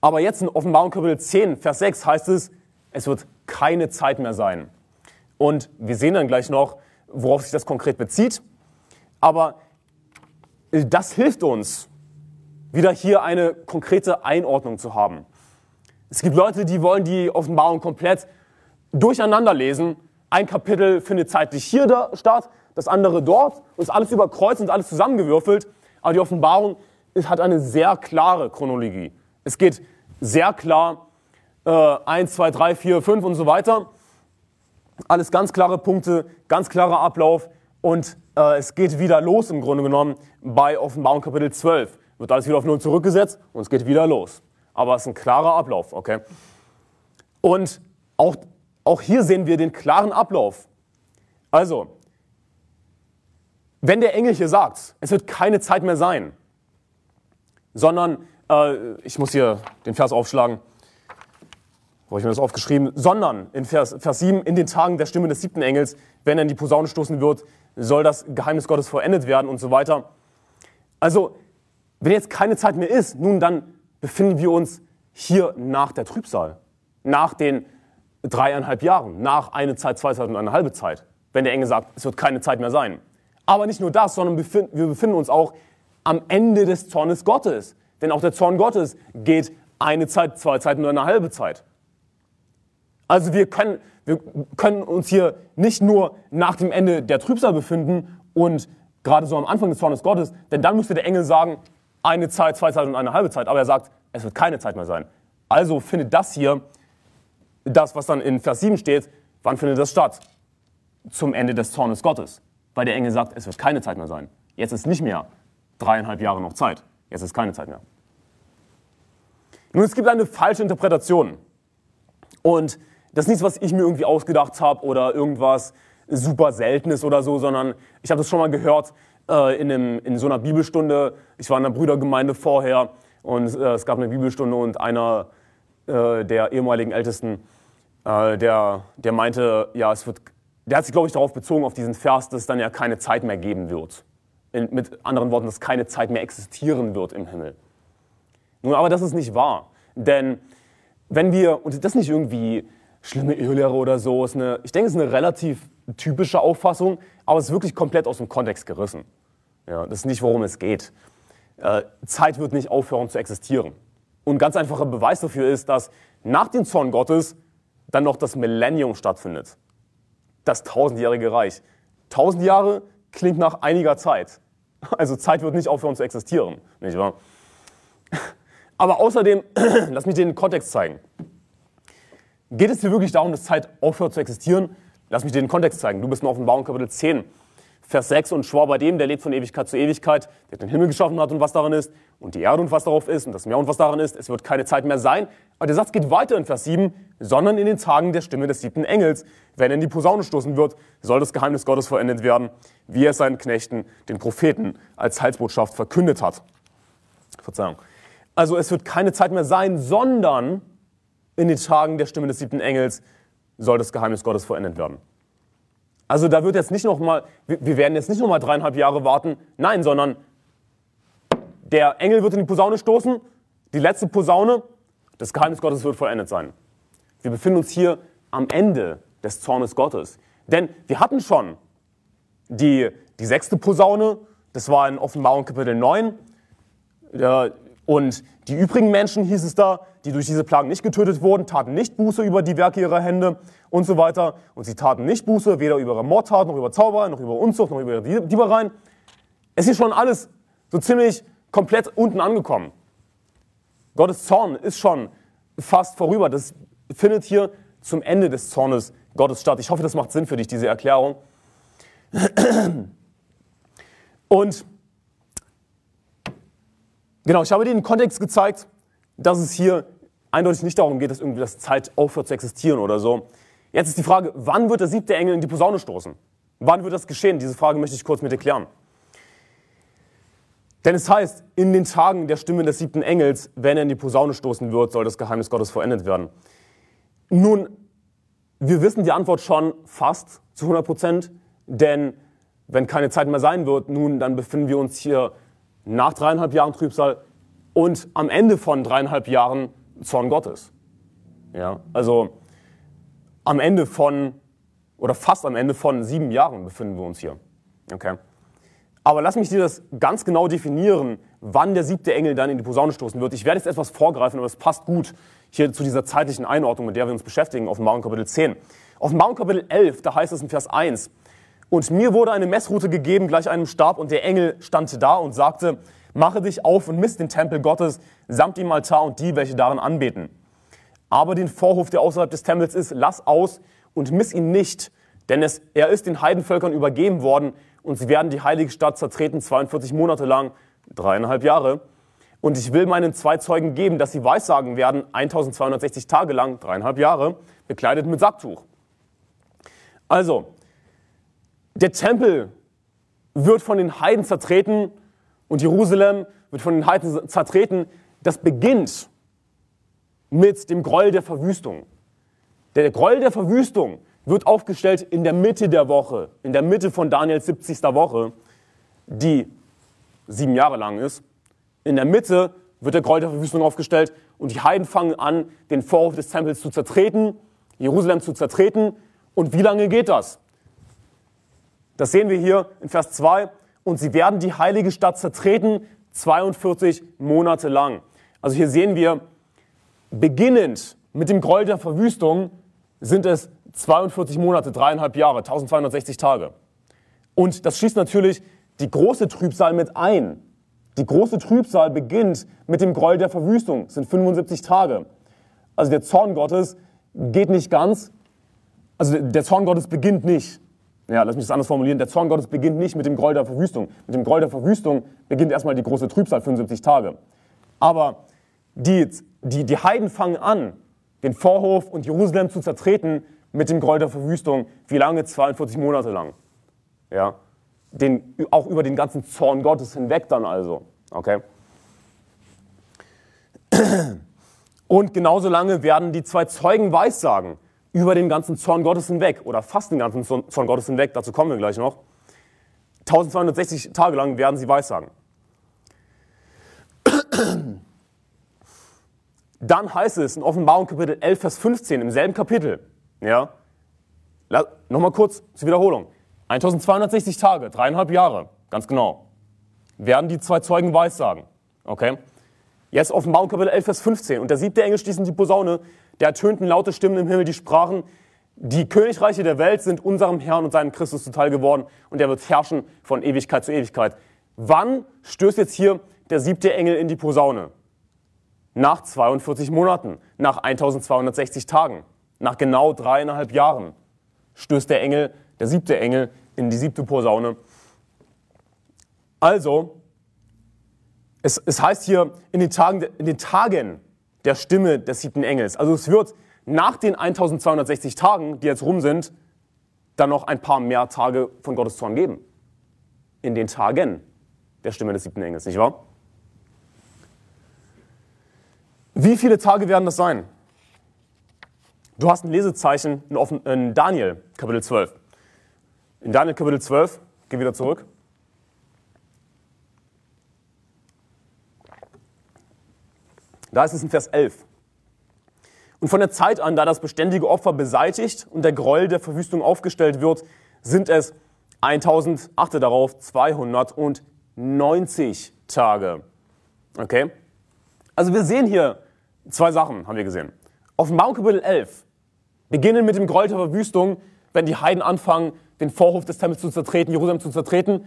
Aber jetzt in Offenbarung Kapitel 10, Vers 6 heißt es, es wird keine Zeit mehr sein. Und wir sehen dann gleich noch, worauf sich das konkret bezieht. Aber das hilft uns, wieder hier eine konkrete Einordnung zu haben. Es gibt Leute, die wollen die Offenbarung komplett durcheinander lesen. Ein Kapitel findet zeitlich hier statt, das andere dort und ist alles überkreuzt und alles zusammengewürfelt. Aber die Offenbarung hat eine sehr klare Chronologie. Es geht sehr klar äh, 1, 2, 3, 4, 5 und so weiter. Alles ganz klare Punkte, ganz klarer Ablauf und äh, es geht wieder los im Grunde genommen bei Offenbarung Kapitel 12. Wird alles wieder auf Null zurückgesetzt und es geht wieder los. Aber es ist ein klarer Ablauf, okay? Und auch, auch hier sehen wir den klaren Ablauf. Also, wenn der Engel hier sagt, es wird keine Zeit mehr sein, sondern, äh, ich muss hier den Vers aufschlagen, wo ich mir das aufgeschrieben, sondern in Vers, Vers 7, in den Tagen der Stimme des siebten Engels, wenn er in die Posaune stoßen wird, soll das Geheimnis Gottes vollendet werden und so weiter. Also, wenn jetzt keine Zeit mehr ist, nun dann befinden wir uns hier nach der Trübsal, nach den dreieinhalb Jahren, nach eine Zeit, zwei Zeit und eine halbe Zeit, wenn der Engel sagt, es wird keine Zeit mehr sein. Aber nicht nur das, sondern wir befinden uns auch am Ende des Zornes Gottes. Denn auch der Zorn Gottes geht eine Zeit, zwei Zeiten oder eine halbe Zeit. Also wir können, wir können uns hier nicht nur nach dem Ende der Trübsal befinden und gerade so am Anfang des Zornes Gottes, denn dann müsste der Engel sagen, eine Zeit, zwei Zeiten und eine halbe Zeit. Aber er sagt, es wird keine Zeit mehr sein. Also findet das hier, das, was dann in Vers 7 steht, wann findet das statt? Zum Ende des Zornes Gottes. Weil der Engel sagt, es wird keine Zeit mehr sein. Jetzt ist nicht mehr dreieinhalb Jahre noch Zeit. Jetzt ist keine Zeit mehr. Nun, es gibt eine falsche Interpretation. Und das ist nichts, was ich mir irgendwie ausgedacht habe oder irgendwas super Seltenes oder so, sondern ich habe das schon mal gehört äh, in, einem, in so einer Bibelstunde. Ich war in einer Brüdergemeinde vorher und äh, es gab eine Bibelstunde und einer äh, der ehemaligen Ältesten, äh, der, der meinte, ja, es wird, der hat sich, glaube ich, darauf bezogen, auf diesen Vers, dass es dann ja keine Zeit mehr geben wird. In, mit anderen Worten, dass keine Zeit mehr existieren wird im Himmel. Nun, aber das ist nicht wahr. Denn wenn wir, und das ist nicht irgendwie schlimme Irrlehre oder so, ist eine, ich denke, es ist eine relativ typische Auffassung, aber es ist wirklich komplett aus dem Kontext gerissen. Ja, das ist nicht, worum es geht. Äh, Zeit wird nicht aufhören zu existieren. Und ganz einfacher Beweis dafür ist, dass nach dem Zorn Gottes dann noch das Millennium stattfindet. Das tausendjährige Reich. Tausend Jahre klingt nach einiger Zeit. Also Zeit wird nicht aufhören zu existieren, nicht wahr? Aber außerdem, lass mich den Kontext zeigen. Geht es hier wirklich darum, dass Zeit aufhört zu existieren? Lass mich dir den Kontext zeigen. Du bist in Offenbarung Kapitel 10, Vers 6, und schwor bei dem, der lebt von Ewigkeit zu Ewigkeit, der den Himmel geschaffen hat und was darin ist, und die Erde und was darauf ist, und das Meer und was darin ist, es wird keine Zeit mehr sein. Aber der Satz geht weiter in Vers 7, sondern in den Tagen der Stimme des siebten Engels, wenn er in die Posaune stoßen wird, soll das Geheimnis Gottes vollendet werden, wie er seinen Knechten, den Propheten, als Heilsbotschaft verkündet hat. Verzeihung. Also es wird keine Zeit mehr sein, sondern in den Tagen der Stimme des siebten Engels soll das Geheimnis Gottes vollendet werden. Also da wird jetzt nicht noch mal, wir werden jetzt nicht noch mal dreieinhalb Jahre warten, nein, sondern der Engel wird in die Posaune stoßen, die letzte Posaune, das Geheimnis Gottes wird vollendet sein. Wir befinden uns hier am Ende des Zornes Gottes. Denn wir hatten schon die, die sechste Posaune, das war in Offenbarung Kapitel 9. Und die übrigen Menschen, hieß es da, die durch diese Plagen nicht getötet wurden, taten nicht Buße über die Werke ihrer Hände und so weiter. Und sie taten nicht Buße, weder über ihre Mordtaten, noch über Zauber, noch über Unzucht, noch über ihre Diebereien. Es ist schon alles so ziemlich komplett unten angekommen. Gottes Zorn ist schon fast vorüber. Das findet hier zum Ende des Zornes Gottes statt. Ich hoffe, das macht Sinn für dich, diese Erklärung. Und Genau, ich habe dir den Kontext gezeigt, dass es hier eindeutig nicht darum geht, dass irgendwie das Zeit aufhört zu existieren oder so. Jetzt ist die Frage, wann wird der siebte Engel in die Posaune stoßen? Wann wird das geschehen? Diese Frage möchte ich kurz mit dir klären. Denn es heißt, in den Tagen der Stimme des siebten Engels, wenn er in die Posaune stoßen wird, soll das Geheimnis Gottes vollendet werden. Nun, wir wissen die Antwort schon fast zu 100 Prozent, denn wenn keine Zeit mehr sein wird, nun, dann befinden wir uns hier nach dreieinhalb Jahren Trübsal und am Ende von dreieinhalb Jahren Zorn Gottes. Ja, also am Ende von, oder fast am Ende von sieben Jahren befinden wir uns hier. Okay. Aber lass mich dir das ganz genau definieren, wann der siebte Engel dann in die Posaune stoßen wird. Ich werde jetzt etwas vorgreifen, aber es passt gut hier zu dieser zeitlichen Einordnung, mit der wir uns beschäftigen, Offenbarung Kapitel 10. Offenbarung Kapitel 11, da heißt es in Vers 1, und mir wurde eine Messroute gegeben, gleich einem Stab, und der Engel stand da und sagte, mache dich auf und misst den Tempel Gottes samt dem Altar und die, welche darin anbeten. Aber den Vorhof, der außerhalb des Tempels ist, lass aus und miss ihn nicht, denn es, er ist den Heidenvölkern übergeben worden und sie werden die heilige Stadt zertreten 42 Monate lang, dreieinhalb Jahre. Und ich will meinen zwei Zeugen geben, dass sie Weissagen werden, 1260 Tage lang, dreieinhalb Jahre, bekleidet mit Sacktuch. Also, der Tempel wird von den Heiden zertreten und Jerusalem wird von den Heiden zertreten. Das beginnt mit dem Gräuel der Verwüstung. Der Gräuel der Verwüstung wird aufgestellt in der Mitte der Woche, in der Mitte von Daniels 70. Woche, die sieben Jahre lang ist. In der Mitte wird der Gräuel der Verwüstung aufgestellt und die Heiden fangen an, den Vorhof des Tempels zu zertreten, Jerusalem zu zertreten. Und wie lange geht das? Das sehen wir hier in Vers 2. Und sie werden die heilige Stadt zertreten 42 Monate lang. Also hier sehen wir, beginnend mit dem Gräuel der Verwüstung sind es 42 Monate, dreieinhalb Jahre, 1260 Tage. Und das schließt natürlich die große Trübsal mit ein. Die große Trübsal beginnt mit dem Gräuel der Verwüstung, sind 75 Tage. Also der Zorn Gottes geht nicht ganz, also der Zorn Gottes beginnt nicht ja, lass mich das anders formulieren, der Zorn Gottes beginnt nicht mit dem Groll der Verwüstung. Mit dem Groll der Verwüstung beginnt erstmal die große Trübsal, 75 Tage. Aber die, die, die Heiden fangen an, den Vorhof und Jerusalem zu zertreten mit dem Groll der Verwüstung. Wie lange? 42 Monate lang. Ja, den, auch über den ganzen Zorn Gottes hinweg dann also. Okay? Und genauso lange werden die zwei Zeugen weissagen über den ganzen Zorn Gottes hinweg oder fast den ganzen Zorn Gottes hinweg, dazu kommen wir gleich noch. 1260 Tage lang werden sie weissagen. Dann heißt es in Offenbarung Kapitel 11, Vers 15, im selben Kapitel, ja, nochmal kurz zur Wiederholung. 1260 Tage, dreieinhalb Jahre, ganz genau, werden die zwei Zeugen weissagen. Okay? Jetzt Offenbarung Kapitel 11, Vers 15. Und der siebte Engel stieß in die Posaune, der ertönten laute Stimmen im Himmel, die sprachen, die Königreiche der Welt sind unserem Herrn und seinem Christus zuteil geworden und er wird herrschen von Ewigkeit zu Ewigkeit. Wann stößt jetzt hier der siebte Engel in die Posaune? Nach 42 Monaten, nach 1260 Tagen, nach genau dreieinhalb Jahren stößt der Engel, der siebte Engel, in die siebte Posaune. Also, es, es heißt hier in den, Tagen, in den Tagen der Stimme des siebten Engels. Also es wird nach den 1260 Tagen, die jetzt rum sind, dann noch ein paar mehr Tage von Gottes Zorn geben. In den Tagen der Stimme des siebten Engels, nicht wahr? Wie viele Tage werden das sein? Du hast ein Lesezeichen in Daniel, Kapitel 12. In Daniel, Kapitel 12, geh wieder zurück. Da ist es in Vers 11. Und von der Zeit an, da das beständige Opfer beseitigt und der Gräuel der Verwüstung aufgestellt wird, sind es 1000, achte darauf, 290 Tage. Okay? Also wir sehen hier zwei Sachen, haben wir gesehen. Offenbarung Kapitel 11 beginnen mit dem Gräuel der Verwüstung, wenn die Heiden anfangen, den Vorhof des Tempels zu zertreten, Jerusalem zu zertreten,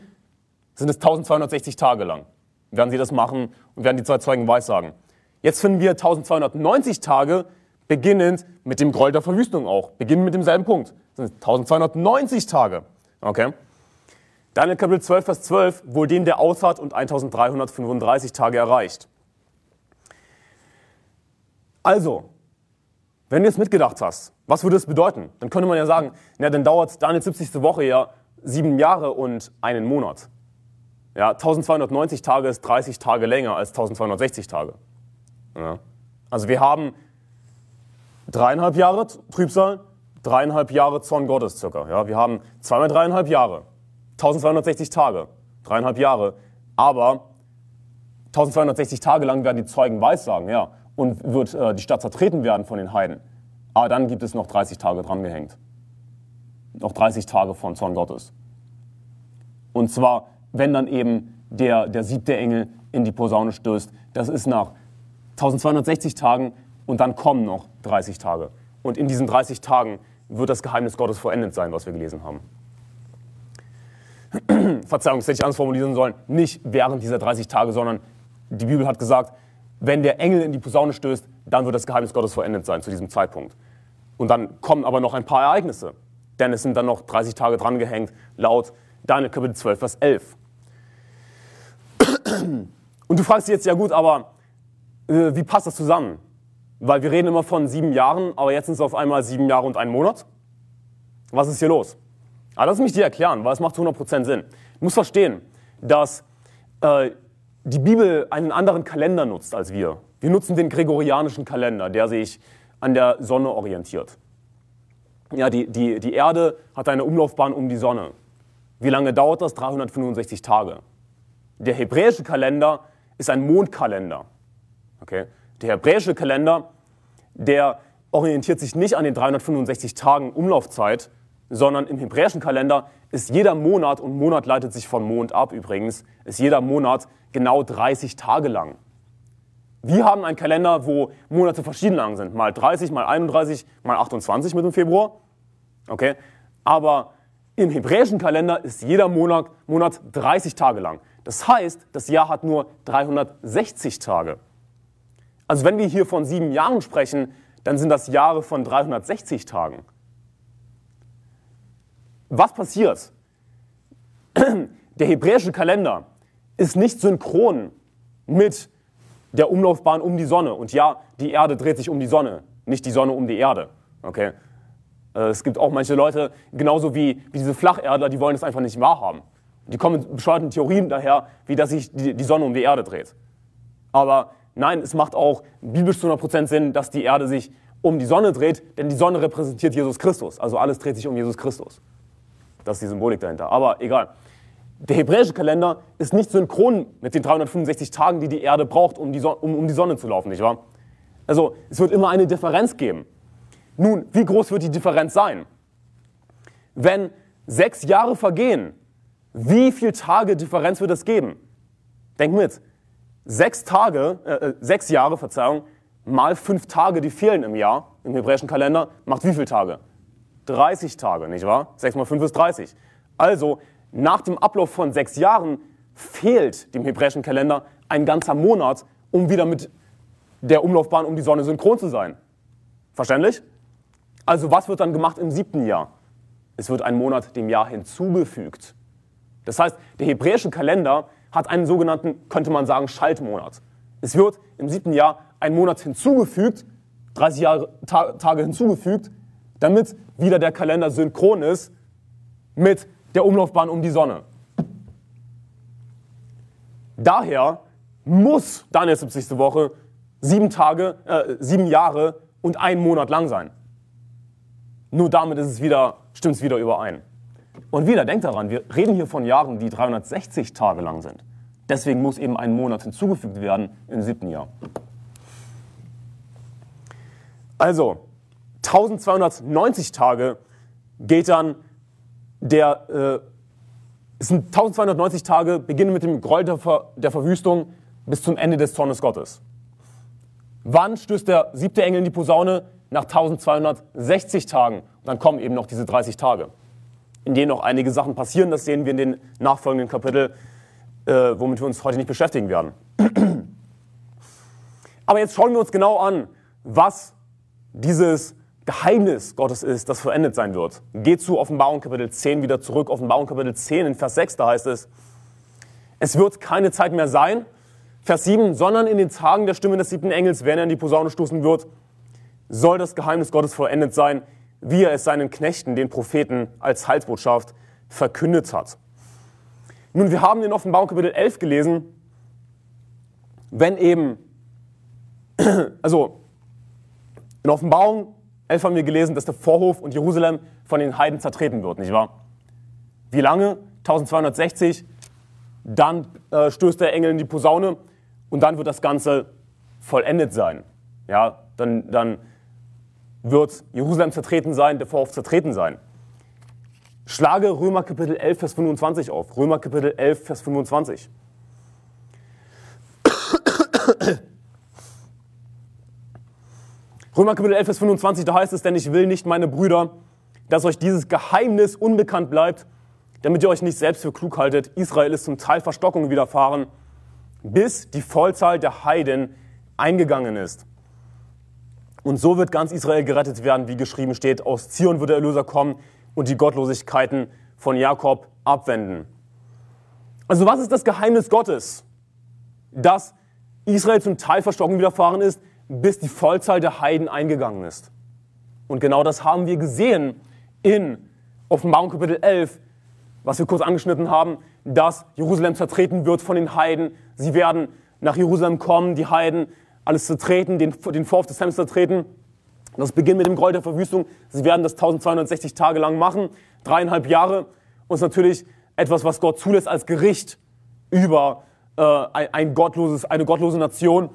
sind es 1260 Tage lang. Werden sie das machen und werden die zwei Zeugen weissagen. Jetzt finden wir 1290 Tage, beginnend mit dem Groll der Verwüstung auch. Beginnen mit demselben Punkt. Das sind 1290 Tage. Okay? Daniel Kapitel 12, Vers 12, wohl den, der aushat und 1335 Tage erreicht. Also, wenn du jetzt mitgedacht hast, was würde das bedeuten? Dann könnte man ja sagen, na, dann dauert Daniels 70. Woche ja sieben Jahre und einen Monat. Ja, 1290 Tage ist 30 Tage länger als 1260 Tage. Ja. Also wir haben dreieinhalb Jahre Trübsal, dreieinhalb Jahre Zorn Gottes circa. Ja. Wir haben zweimal dreieinhalb Jahre, 1260 Tage, dreieinhalb Jahre. Aber 1260 Tage lang werden die Zeugen weissagen, ja, und wird äh, die Stadt zertreten werden von den Heiden. Aber dann gibt es noch 30 Tage dran gehängt. Noch 30 Tage von Zorn Gottes. Und zwar, wenn dann eben der, der siebte Engel in die Posaune stößt, das ist nach 1260 Tagen und dann kommen noch 30 Tage. Und in diesen 30 Tagen wird das Geheimnis Gottes vollendet sein, was wir gelesen haben. Verzeihung, das hätte ich anders formulieren sollen. Nicht während dieser 30 Tage, sondern die Bibel hat gesagt, wenn der Engel in die Posaune stößt, dann wird das Geheimnis Gottes vollendet sein zu diesem Zeitpunkt. Und dann kommen aber noch ein paar Ereignisse. Denn es sind dann noch 30 Tage drangehängt, laut Daniel Kapitel 12, Vers 11. Und du fragst dich jetzt, ja gut, aber äh, wie passt das zusammen? Weil wir reden immer von sieben Jahren, aber jetzt sind es auf einmal sieben Jahre und ein Monat. Was ist hier los? Aber lass mich dir erklären, weil es macht zu 100% Sinn. Du musst verstehen, dass äh, die Bibel einen anderen Kalender nutzt als wir. Wir nutzen den gregorianischen Kalender, der sich an der Sonne orientiert. Ja, die, die, die Erde hat eine Umlaufbahn um die Sonne. Wie lange dauert das? 365 Tage. Der hebräische Kalender ist ein Mondkalender. Okay? Der hebräische Kalender, der orientiert sich nicht an den 365 Tagen Umlaufzeit, sondern im hebräischen Kalender ist jeder Monat, und Monat leitet sich von Mond ab übrigens, ist jeder Monat genau 30 Tage lang. Wir haben einen Kalender, wo Monate verschieden lang sind. Mal 30, mal 31, mal 28 mit dem Februar. Okay? Aber im hebräischen Kalender ist jeder Monat, Monat 30 Tage lang. Das heißt, das Jahr hat nur 360 Tage. Also wenn wir hier von sieben Jahren sprechen, dann sind das Jahre von 360 Tagen. Was passiert? Der hebräische Kalender ist nicht synchron mit der Umlaufbahn um die Sonne. Und ja, die Erde dreht sich um die Sonne, nicht die Sonne um die Erde. Okay? Äh, es gibt auch manche Leute, genauso wie, wie diese Flacherdler, die wollen es einfach nicht wahrhaben. Die kommen mit bescheuerten Theorien daher, wie dass sich die, die Sonne um die Erde dreht. Aber Nein, es macht auch biblisch zu 100% Sinn, dass die Erde sich um die Sonne dreht, denn die Sonne repräsentiert Jesus Christus. Also alles dreht sich um Jesus Christus. Das ist die Symbolik dahinter. Aber egal. Der hebräische Kalender ist nicht synchron mit den 365 Tagen, die die Erde braucht, um die, Sonne, um, um die Sonne zu laufen, nicht wahr? Also es wird immer eine Differenz geben. Nun, wie groß wird die Differenz sein? Wenn sechs Jahre vergehen, wie viele Tage Differenz wird es geben? Denk mit, sechs Tage, äh, äh, sechs Jahre, Verzeihung, mal fünf Tage, die fehlen im Jahr, im hebräischen Kalender, macht wie viele Tage? 30 Tage, nicht wahr? 6 mal 5 ist 30. Also, nach dem Ablauf von sechs Jahren fehlt dem hebräischen Kalender ein ganzer Monat, um wieder mit der Umlaufbahn um die Sonne synchron zu sein. Verständlich? Also, was wird dann gemacht im siebten Jahr? Es wird ein Monat dem Jahr hinzugefügt. Das heißt, der hebräische Kalender hat einen sogenannten, könnte man sagen, Schaltmonat. Es wird im siebten Jahr ein Monat hinzugefügt, 30 Jahre, Ta Tage hinzugefügt, damit wieder der Kalender synchron ist mit der Umlaufbahn um die Sonne. Daher muss Daniels 70. Woche sieben Tage, äh, sieben Jahre und einen Monat lang sein. Nur damit ist es wieder, stimmt es wieder überein. Und wieder, denkt daran, wir reden hier von Jahren, die 360 Tage lang sind. Deswegen muss eben ein Monat hinzugefügt werden im siebten Jahr. Also, 1290 Tage geht dann der, äh, es sind 1290 Tage, beginnen mit dem Gräuel der, Ver, der Verwüstung bis zum Ende des Zornes Gottes. Wann stößt der siebte Engel in die Posaune? Nach 1260 Tagen. Und dann kommen eben noch diese 30 Tage, in denen noch einige Sachen passieren. Das sehen wir in den nachfolgenden Kapitel, äh, womit wir uns heute nicht beschäftigen werden. Aber jetzt schauen wir uns genau an, was dieses Geheimnis Gottes ist, das verendet sein wird. Geht zu Offenbarung Kapitel 10 wieder zurück. Offenbarung Kapitel 10 in Vers 6, da heißt es, es wird keine Zeit mehr sein, Vers 7, sondern in den Tagen der Stimme des siebten Engels, wenn er in die Posaune stoßen wird, soll das Geheimnis Gottes vollendet sein, wie er es seinen Knechten, den Propheten, als Heilsbotschaft verkündet hat. Nun, wir haben in Offenbarung Kapitel 11 gelesen, wenn eben, also in Offenbarung 11 haben wir gelesen, dass der Vorhof und Jerusalem von den Heiden zertreten wird, nicht wahr? Wie lange? 1260. Dann äh, stößt der Engel in die Posaune und dann wird das Ganze vollendet sein. Ja, dann, dann wird Jerusalem zertreten sein, der Vorhof zertreten sein. Schlage Römer Kapitel 11, Vers 25 auf. Römer Kapitel 11, Vers 25. Römer Kapitel 11, Vers 25, da heißt es, denn ich will nicht, meine Brüder, dass euch dieses Geheimnis unbekannt bleibt, damit ihr euch nicht selbst für klug haltet. Israel ist zum Teil Verstockung widerfahren bis die Vollzahl der Heiden eingegangen ist. Und so wird ganz Israel gerettet werden, wie geschrieben steht, aus Zion wird der Erlöser kommen und die Gottlosigkeiten von Jakob abwenden. Also was ist das Geheimnis Gottes? Dass Israel zum Teil verstocken widerfahren ist, bis die Vollzahl der Heiden eingegangen ist. Und genau das haben wir gesehen in Offenbarung Kapitel 11, was wir kurz angeschnitten haben, dass Jerusalem zertreten wird von den Heiden. Sie werden nach Jerusalem kommen, die Heiden, alles zertreten, den, den Vorhof des Tempels zertreten. Das beginnt mit dem Gräuel der Verwüstung. Sie werden das 1260 Tage lang machen, dreieinhalb Jahre. Und es ist natürlich etwas, was Gott zulässt als Gericht über äh, ein gottloses, eine gottlose Nation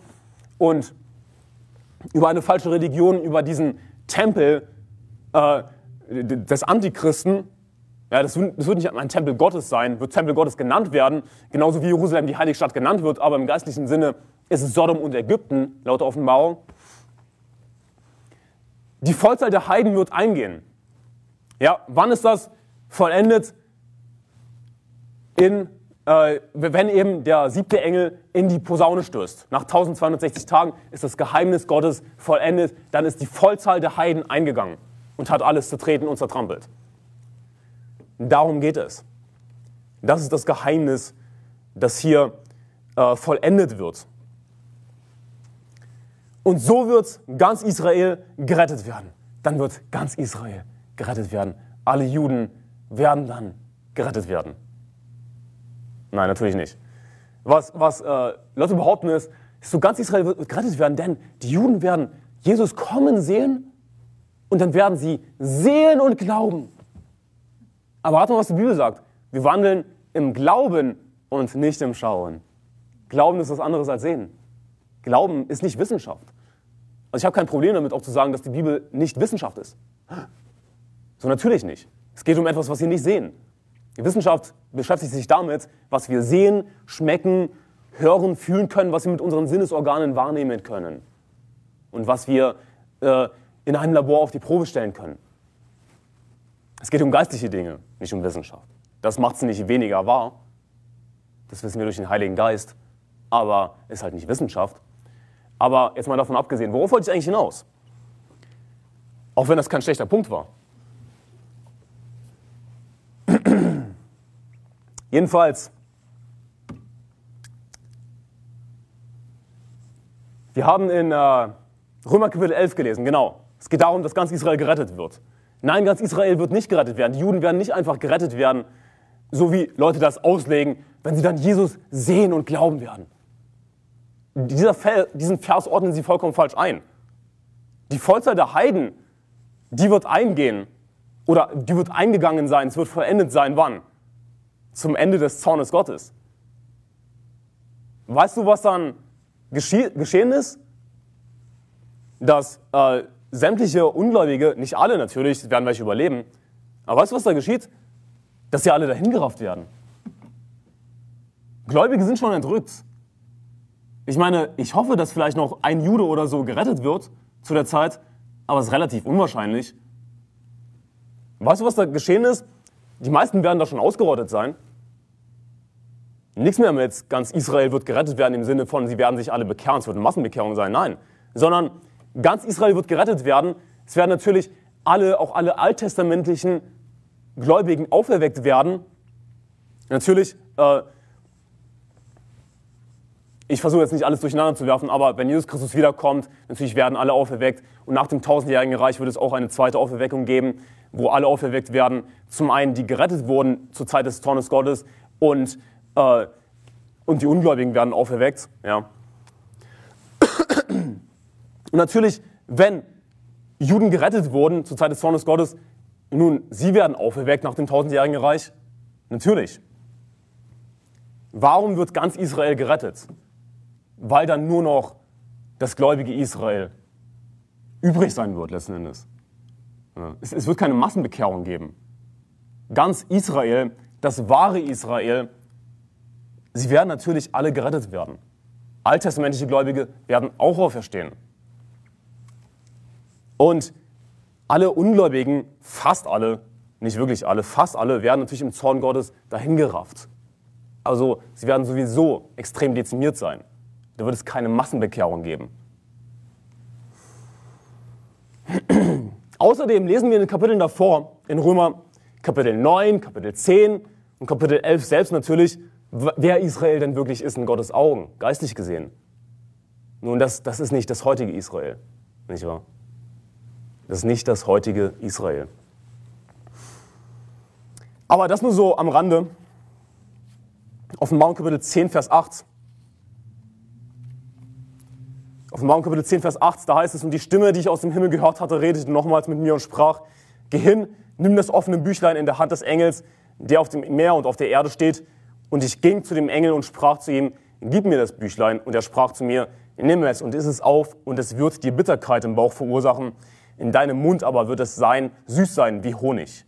und über eine falsche Religion, über diesen Tempel äh, des Antichristen. Ja, das, das wird nicht ein Tempel Gottes sein, wird Tempel Gottes genannt werden, genauso wie Jerusalem die heilige Stadt genannt wird, aber im geistlichen Sinne ist Sodom und Ägypten, laut Offenbarung. Die Vollzahl der Heiden wird eingehen. Ja, wann ist das vollendet? In, äh, wenn eben der siebte Engel in die Posaune stößt. Nach 1260 Tagen ist das Geheimnis Gottes vollendet, dann ist die Vollzahl der Heiden eingegangen und hat alles zertreten und zertrampelt. Darum geht es. Das ist das Geheimnis, das hier äh, vollendet wird. Und so wird ganz Israel gerettet werden. Dann wird ganz Israel gerettet werden. Alle Juden werden dann gerettet werden. Nein, natürlich nicht. Was, was äh, Leute behaupten ist, so ganz Israel wird gerettet werden, denn die Juden werden Jesus kommen sehen und dann werden sie sehen und glauben. Aber warte mal, was die Bibel sagt. Wir wandeln im Glauben und nicht im Schauen. Glauben ist was anderes als sehen. Glauben ist nicht Wissenschaft. Also ich habe kein Problem damit, auch zu sagen, dass die Bibel nicht Wissenschaft ist. So natürlich nicht. Es geht um etwas, was wir nicht sehen. Die Wissenschaft beschäftigt sich damit, was wir sehen, schmecken, hören, fühlen können, was wir mit unseren Sinnesorganen wahrnehmen können. Und was wir äh, in einem Labor auf die Probe stellen können. Es geht um geistliche Dinge, nicht um Wissenschaft. Das macht es nicht weniger wahr. Das wissen wir durch den Heiligen Geist. Aber ist halt nicht Wissenschaft. Aber jetzt mal davon abgesehen, worauf wollte ich eigentlich hinaus? Auch wenn das kein schlechter Punkt war. Jedenfalls, wir haben in äh, Römer Kapitel 11 gelesen, genau. Es geht darum, dass ganz Israel gerettet wird. Nein, ganz Israel wird nicht gerettet werden. Die Juden werden nicht einfach gerettet werden, so wie Leute das auslegen, wenn sie dann Jesus sehen und glauben werden. Dieser, diesen Vers ordnen sie vollkommen falsch ein. Die Vollzahl der Heiden, die wird eingehen oder die wird eingegangen sein, es wird vollendet sein, wann? Zum Ende des Zornes Gottes. Weißt du, was dann geschehen ist? Dass äh, sämtliche Ungläubige, nicht alle natürlich, werden welche überleben, aber weißt du, was da geschieht? Dass sie alle dahingerafft werden. Gläubige sind schon entrückt. Ich meine, ich hoffe, dass vielleicht noch ein Jude oder so gerettet wird zu der Zeit, aber es ist relativ unwahrscheinlich. Weißt du, was da geschehen ist? Die meisten werden da schon ausgerottet sein. Nichts mehr mit ganz Israel wird gerettet werden im Sinne von, sie werden sich alle bekehren, es wird eine Massenbekehrung sein. Nein, sondern ganz Israel wird gerettet werden. Es werden natürlich alle, auch alle alttestamentlichen Gläubigen auferweckt werden. Natürlich äh, ich versuche jetzt nicht alles durcheinander zu werfen, aber wenn Jesus Christus wiederkommt, natürlich werden alle auferweckt. Und nach dem tausendjährigen Reich wird es auch eine zweite Auferweckung geben, wo alle auferweckt werden. Zum einen, die gerettet wurden zur Zeit des Zornes Gottes und, äh, und die Ungläubigen werden auferweckt. Ja. Und natürlich, wenn Juden gerettet wurden zur Zeit des Zornes Gottes, nun, sie werden auferweckt nach dem tausendjährigen Reich. Natürlich. Warum wird ganz Israel gerettet? Weil dann nur noch das gläubige Israel übrig sein wird letzten Endes. Es, es wird keine Massenbekehrung geben. Ganz Israel, das wahre Israel, sie werden natürlich alle gerettet werden. Alttestamentliche Gläubige werden auch auferstehen. Und alle Ungläubigen, fast alle, nicht wirklich alle, fast alle, werden natürlich im Zorn Gottes dahingerafft. Also sie werden sowieso extrem dezimiert sein. Da wird es keine Massenbekehrung geben. Außerdem lesen wir in den Kapiteln davor, in Römer Kapitel 9, Kapitel 10 und Kapitel 11 selbst natürlich, wer Israel denn wirklich ist in Gottes Augen, geistlich gesehen. Nun, das, das ist nicht das heutige Israel, nicht wahr? Das ist nicht das heutige Israel. Aber das nur so am Rande. Offenbarung Kapitel 10, Vers 8. Offenbarung Kapitel 10, Vers 8, da heißt es, und die Stimme, die ich aus dem Himmel gehört hatte, redete nochmals mit mir und sprach, geh hin, nimm das offene Büchlein in der Hand des Engels, der auf dem Meer und auf der Erde steht. Und ich ging zu dem Engel und sprach zu ihm, gib mir das Büchlein. Und er sprach zu mir, nimm es und iss es auf, und es wird dir Bitterkeit im Bauch verursachen. In deinem Mund aber wird es sein, süß sein wie Honig.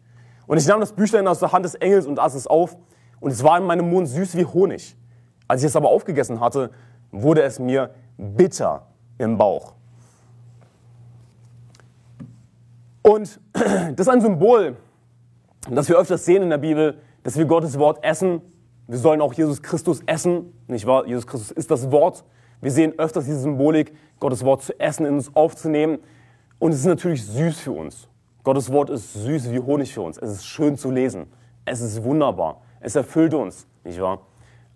Und ich nahm das Büchlein aus der Hand des Engels und aß es auf, und es war in meinem Mund süß wie Honig. Als ich es aber aufgegessen hatte, wurde es mir bitter im Bauch. Und das ist ein Symbol, das wir öfters sehen in der Bibel, dass wir Gottes Wort essen. Wir sollen auch Jesus Christus essen, nicht wahr? Jesus Christus ist das Wort. Wir sehen öfters diese Symbolik, Gottes Wort zu essen, in uns aufzunehmen. Und es ist natürlich süß für uns. Gottes Wort ist süß wie Honig für uns. Es ist schön zu lesen. Es ist wunderbar. Es erfüllt uns, nicht wahr?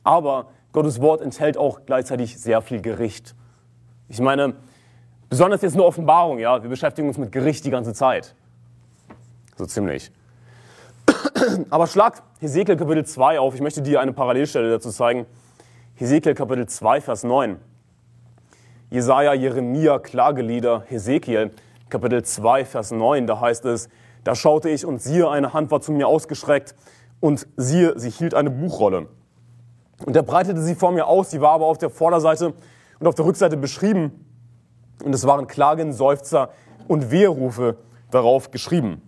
Aber Gottes Wort enthält auch gleichzeitig sehr viel Gericht. Ich meine, besonders jetzt eine Offenbarung, ja, wir beschäftigen uns mit Gericht die ganze Zeit. So ziemlich. Aber schlag Hesekiel Kapitel 2 auf. Ich möchte dir eine Parallelstelle dazu zeigen. Hesekiel Kapitel 2, Vers 9. Jesaja, Jeremia, Klagelieder, Hesekiel Kapitel 2, Vers 9. Da heißt es, da schaute ich und siehe, eine Hand war zu mir ausgestreckt und siehe, sie hielt eine Buchrolle. Und er breitete sie vor mir aus, sie war aber auf der Vorderseite und auf der Rückseite beschrieben. Und es waren Klagen, Seufzer und Weherufe darauf geschrieben.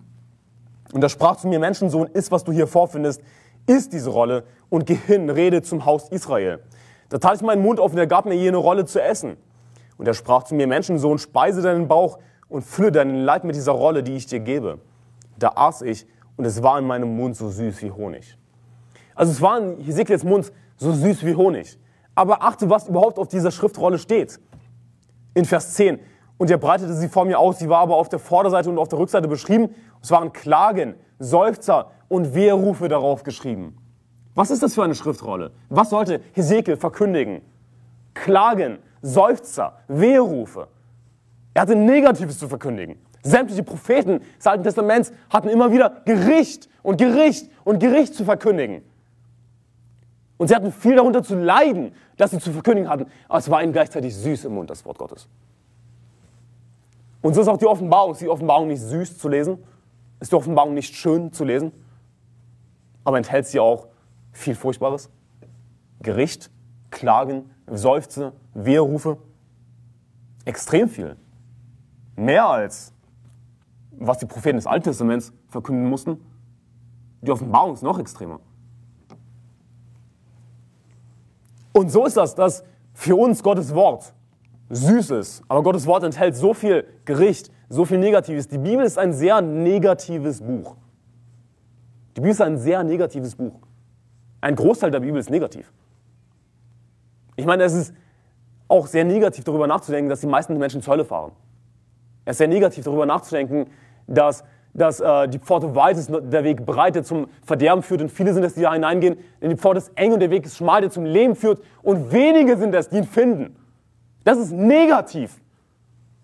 Und da sprach zu mir, Menschensohn, ist, was du hier vorfindest, ist diese Rolle und geh hin, rede zum Haus Israel. Da tat ich meinen Mund auf und er gab mir jene Rolle zu essen. Und er sprach zu mir, Menschensohn, speise deinen Bauch und fülle deinen Leib mit dieser Rolle, die ich dir gebe. Da aß ich und es war in meinem Mund so süß wie Honig. Also es war in Hesekiels Mund so süß wie Honig. Aber achte, was überhaupt auf dieser Schriftrolle steht. In Vers 10. Und er breitete sie vor mir aus, sie war aber auf der Vorderseite und auf der Rückseite beschrieben. Es waren Klagen, Seufzer und Weherufe darauf geschrieben. Was ist das für eine Schriftrolle? Was sollte Hesekiel verkündigen? Klagen, Seufzer, Weherufe. Er hatte Negatives zu verkündigen. Sämtliche Propheten des Alten Testaments hatten immer wieder Gericht und Gericht und Gericht zu verkündigen. Und sie hatten viel darunter zu leiden, dass sie zu verkündigen hatten. Aber es war ihnen gleichzeitig süß im Mund, das Wort Gottes. Und so ist auch die Offenbarung. Ist die Offenbarung nicht süß zu lesen? Ist die Offenbarung nicht schön zu lesen? Aber enthält sie auch viel Furchtbares? Gericht, Klagen, Seufze, Weherufe? Extrem viel. Mehr als was die Propheten des Alten Testaments verkünden mussten. Die Offenbarung ist noch extremer. Und so ist das, dass für uns Gottes Wort süß ist. Aber Gottes Wort enthält so viel Gericht, so viel Negatives. Die Bibel ist ein sehr negatives Buch. Die Bibel ist ein sehr negatives Buch. Ein Großteil der Bibel ist negativ. Ich meine, es ist auch sehr negativ darüber nachzudenken, dass die meisten Menschen zur Hölle fahren. Es ist sehr negativ darüber nachzudenken, dass dass äh, die Pforte weit ist, der Weg breit, der zum Verderben führt und viele sind es, die da hineingehen, denn die Pforte ist eng und der Weg ist schmal, der zum Leben führt und wenige sind es, die ihn finden. Das ist negativ.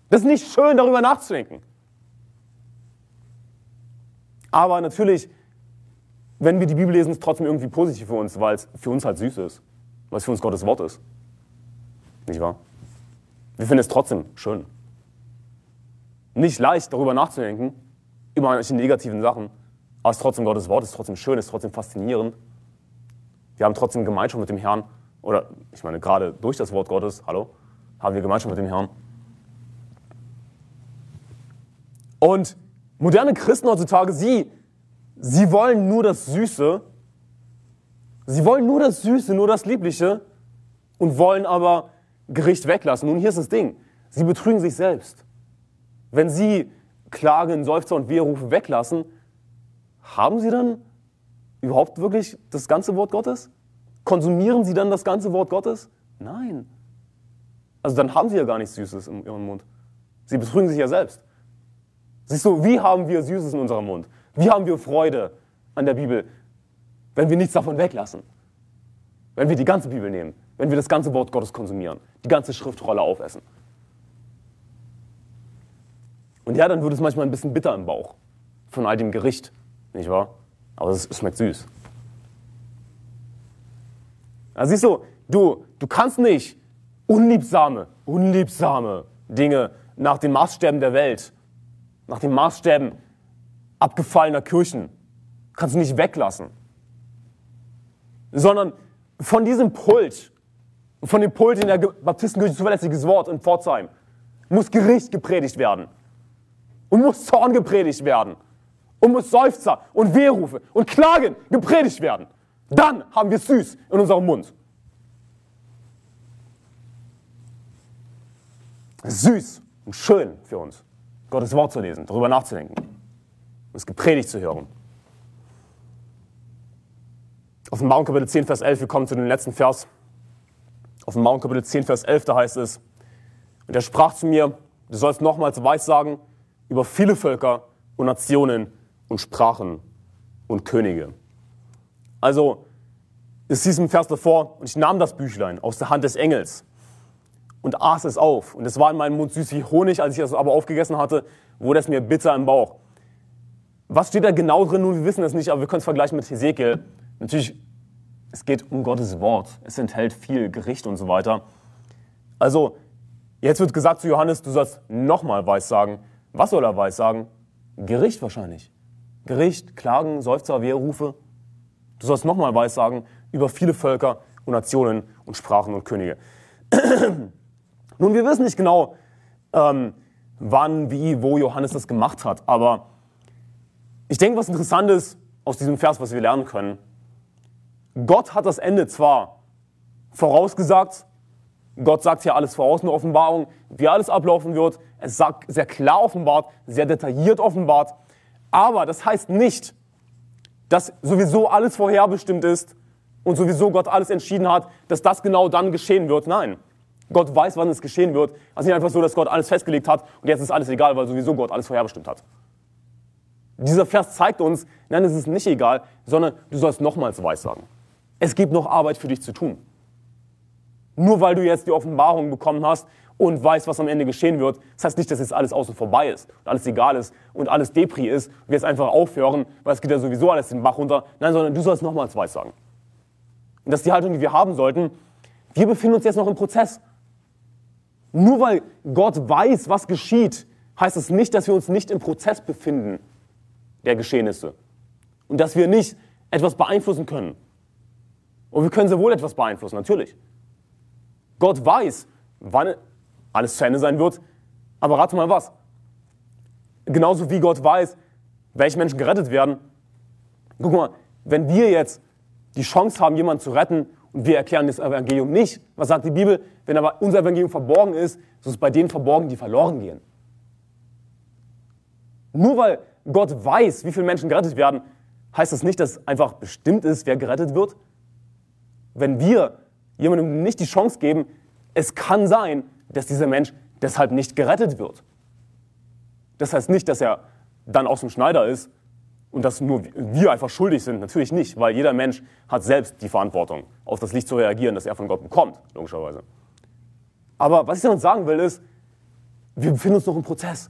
Das ist nicht schön, darüber nachzudenken. Aber natürlich, wenn wir die Bibel lesen, ist es trotzdem irgendwie positiv für uns, weil es für uns halt süß ist, weil es für uns Gottes Wort ist. Nicht wahr? Wir finden es trotzdem schön. Nicht leicht, darüber nachzudenken, über manche negativen Sachen. Aber es ist trotzdem Gottes Wort, es ist trotzdem schön, es ist trotzdem faszinierend. Wir haben trotzdem Gemeinschaft mit dem Herrn. Oder ich meine, gerade durch das Wort Gottes, hallo, haben wir Gemeinschaft mit dem Herrn. Und moderne Christen heutzutage, sie, sie wollen nur das Süße. Sie wollen nur das Süße, nur das Liebliche und wollen aber Gericht weglassen. Nun, hier ist das Ding. Sie betrügen sich selbst. Wenn sie Klagen, Seufzer und Weherufe weglassen, haben sie dann überhaupt wirklich das ganze Wort Gottes? Konsumieren sie dann das ganze Wort Gottes? Nein. Also dann haben sie ja gar nichts Süßes in ihrem Mund. Sie betrügen sich ja selbst. Siehst du, wie haben wir Süßes in unserem Mund? Wie haben wir Freude an der Bibel, wenn wir nichts davon weglassen? Wenn wir die ganze Bibel nehmen, wenn wir das ganze Wort Gottes konsumieren, die ganze Schriftrolle aufessen. Und ja, dann wird es manchmal ein bisschen bitter im Bauch von all dem Gericht, nicht wahr? Aber es, schmeckt süß. Also siehst du, du, du kannst nicht unliebsame, unliebsame Dinge nach den Maßstäben der Welt, nach den Maßstäben abgefallener Kirchen, kannst du nicht weglassen. Sondern von diesem Pult, von dem Pult in der Baptistenkirche zuverlässiges Wort in Pforzheim, muss Gericht gepredigt werden und muss Zorn gepredigt werden und muss Seufzer und Wehrufe und Klagen gepredigt werden. Dann haben wir süß in unserem Mund. Süß und schön für uns, Gottes Wort zu lesen, darüber nachzudenken, es gepredigt zu hören. Offenbarung Kapitel 10, Vers 11, wir kommen zu dem letzten Vers. Offenbarung Kapitel 10, Vers 11, da heißt es, und er sprach zu mir, du sollst nochmals weissagen, über viele Völker und Nationen und Sprachen und Könige. Also, es hieß im Vers davor, und ich nahm das Büchlein aus der Hand des Engels und aß es auf. Und es war in meinem Mund süß wie Honig, als ich es aber aufgegessen hatte, wurde es mir bitter im Bauch. Was steht da genau drin? Nun, wir wissen es nicht, aber wir können es vergleichen mit Hesekiel. Natürlich, es geht um Gottes Wort. Es enthält viel Gericht und so weiter. Also, jetzt wird gesagt zu Johannes, du sollst nochmal weissagen. Was soll er weissagen? Gericht wahrscheinlich. Gericht, Klagen, Seufzer, Wehrrufe. Du sollst nochmal weissagen über viele Völker und Nationen und Sprachen und Könige. Nun, wir wissen nicht genau, ähm, wann, wie, wo Johannes das gemacht hat, aber ich denke, was interessant ist aus diesem Vers, was wir lernen können, Gott hat das Ende zwar vorausgesagt, Gott sagt hier alles voraus in der Offenbarung, wie alles ablaufen wird. Sehr klar offenbart, sehr detailliert offenbart. Aber das heißt nicht, dass sowieso alles vorherbestimmt ist und sowieso Gott alles entschieden hat, dass das genau dann geschehen wird. Nein. Gott weiß, wann es geschehen wird. Es ist nicht einfach so, dass Gott alles festgelegt hat und jetzt ist alles egal, weil sowieso Gott alles vorherbestimmt hat. Dieser Vers zeigt uns, nein, es ist nicht egal, sondern du sollst nochmals weissagen. Es gibt noch Arbeit für dich zu tun. Nur weil du jetzt die Offenbarung bekommen hast und weißt, was am Ende geschehen wird. Das heißt nicht, dass jetzt alles außen vorbei ist und alles egal ist und alles Depri ist und wir jetzt einfach aufhören, weil es geht ja sowieso alles den Bach runter. Nein, sondern du sollst nochmals weiß sagen. Und das ist die Haltung, die wir haben sollten. Wir befinden uns jetzt noch im Prozess. Nur weil Gott weiß, was geschieht, heißt es das nicht, dass wir uns nicht im Prozess befinden der Geschehnisse. Und dass wir nicht etwas beeinflussen können. Und wir können sehr wohl etwas beeinflussen, natürlich. Gott weiß, wann alles zu Ende sein wird. Aber rate mal was. Genauso wie Gott weiß, welche Menschen gerettet werden. Guck mal, wenn wir jetzt die Chance haben, jemanden zu retten und wir erklären das Evangelium nicht, was sagt die Bibel? Wenn aber unser Evangelium verborgen ist, so ist es bei denen verborgen, die verloren gehen. Nur weil Gott weiß, wie viele Menschen gerettet werden, heißt das nicht, dass einfach bestimmt ist, wer gerettet wird. Wenn wir jemandem nicht die Chance geben, es kann sein, dass dieser Mensch deshalb nicht gerettet wird. Das heißt nicht, dass er dann aus dem Schneider ist und dass nur wir einfach schuldig sind. Natürlich nicht, weil jeder Mensch hat selbst die Verantwortung, auf das Licht zu reagieren, das er von Gott bekommt, logischerweise. Aber was ich damit sagen will, ist, wir befinden uns noch im Prozess.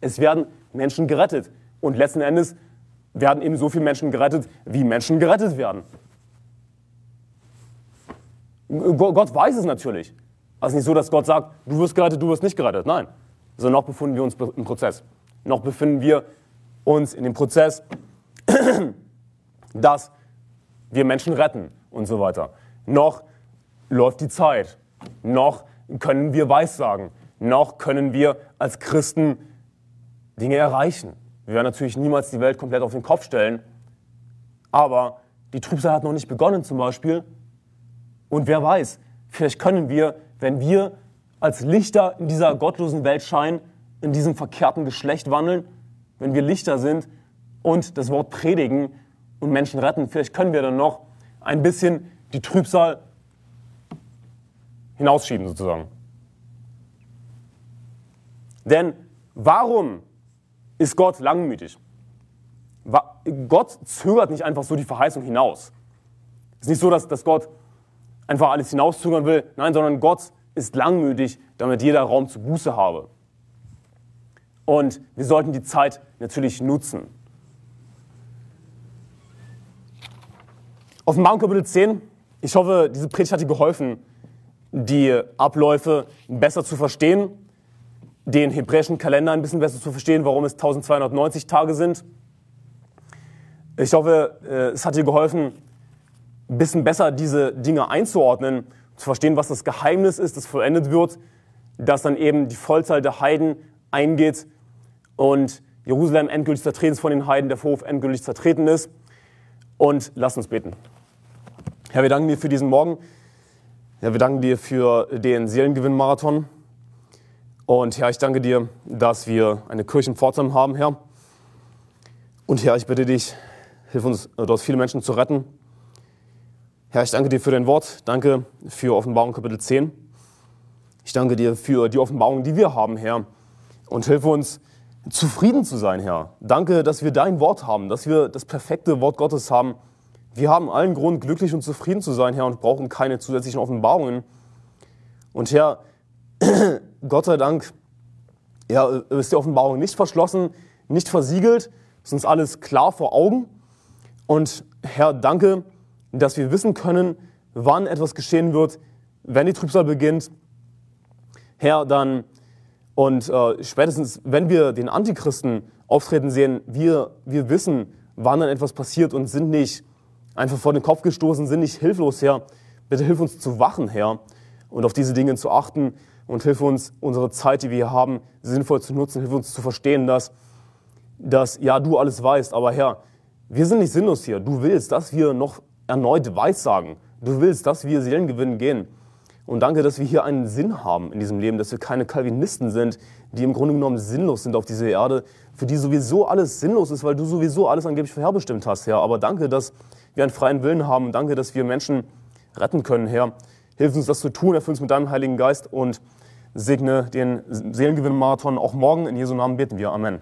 Es werden Menschen gerettet. Und letzten Endes werden eben so viele Menschen gerettet, wie Menschen gerettet werden. Gott weiß es natürlich. Also nicht so, dass Gott sagt, du wirst gerettet, du wirst nicht gerettet. Nein. Sondern noch befinden wir uns im Prozess. Noch befinden wir uns in dem Prozess, dass wir Menschen retten und so weiter. Noch läuft die Zeit. Noch können wir Weissagen. Noch können wir als Christen Dinge erreichen. Wir werden natürlich niemals die Welt komplett auf den Kopf stellen. Aber die Trübsal hat noch nicht begonnen zum Beispiel. Und wer weiß, vielleicht können wir wenn wir als Lichter in dieser gottlosen Welt scheinen, in diesem verkehrten Geschlecht wandeln, wenn wir Lichter sind und das Wort predigen und Menschen retten, vielleicht können wir dann noch ein bisschen die Trübsal hinausschieben sozusagen. Denn warum ist Gott langmütig? Gott zögert nicht einfach so die Verheißung hinaus. Es ist nicht so, dass, dass Gott einfach alles hinauszögern will. Nein, sondern Gott ist langmütig, damit jeder Raum zu Buße habe. Und wir sollten die Zeit natürlich nutzen. Offenbarung Kapitel 10. Ich hoffe, diese Predigt hat dir geholfen, die Abläufe besser zu verstehen, den hebräischen Kalender ein bisschen besser zu verstehen, warum es 1290 Tage sind. Ich hoffe, äh, es hat dir geholfen, ein bisschen besser diese Dinge einzuordnen, zu verstehen, was das Geheimnis ist, das vollendet wird, dass dann eben die Vollzahl der Heiden eingeht und Jerusalem endgültig zertreten ist von den Heiden, der Hof endgültig zertreten ist. Und lass uns beten. Herr, wir danken dir für diesen Morgen. Herr, wir danken dir für den Seelengewinn-Marathon. Und Herr, ich danke dir, dass wir eine Kirche in Pforzheim haben, Herr. Und Herr, ich bitte dich, hilf uns, dort viele Menschen zu retten. Herr, ich danke dir für dein Wort. Danke für Offenbarung Kapitel 10. Ich danke dir für die Offenbarung, die wir haben, Herr. Und hilf uns, zufrieden zu sein, Herr. Danke, dass wir dein Wort haben, dass wir das perfekte Wort Gottes haben. Wir haben allen Grund, glücklich und zufrieden zu sein, Herr, und brauchen keine zusätzlichen Offenbarungen. Und Herr, Gott sei Dank, ja, ist die Offenbarung nicht verschlossen, nicht versiegelt, ist uns alles klar vor Augen. Und Herr, danke, dass wir wissen können, wann etwas geschehen wird, wenn die Trübsal beginnt. Herr, dann und äh, spätestens, wenn wir den Antichristen auftreten sehen, wir, wir wissen, wann dann etwas passiert und sind nicht einfach vor den Kopf gestoßen, sind nicht hilflos, Herr. Bitte hilf uns zu wachen, Herr, und auf diese Dinge zu achten und hilf uns, unsere Zeit, die wir hier haben, sinnvoll zu nutzen. Hilf uns zu verstehen, dass, dass ja, du alles weißt, aber Herr, wir sind nicht sinnlos hier. Du willst, dass wir noch erneut Weissagen. Du willst, dass wir Seelen gewinnen gehen. Und danke, dass wir hier einen Sinn haben in diesem Leben, dass wir keine Calvinisten sind, die im Grunde genommen sinnlos sind auf dieser Erde, für die sowieso alles sinnlos ist, weil du sowieso alles angeblich vorherbestimmt hast, Herr. Aber danke, dass wir einen freien Willen haben. Danke, dass wir Menschen retten können, Herr. Hilf uns, das zu tun. Erfüll uns mit deinem Heiligen Geist und segne den Seelengewinn-Marathon auch morgen. In Jesu Namen beten wir. Amen.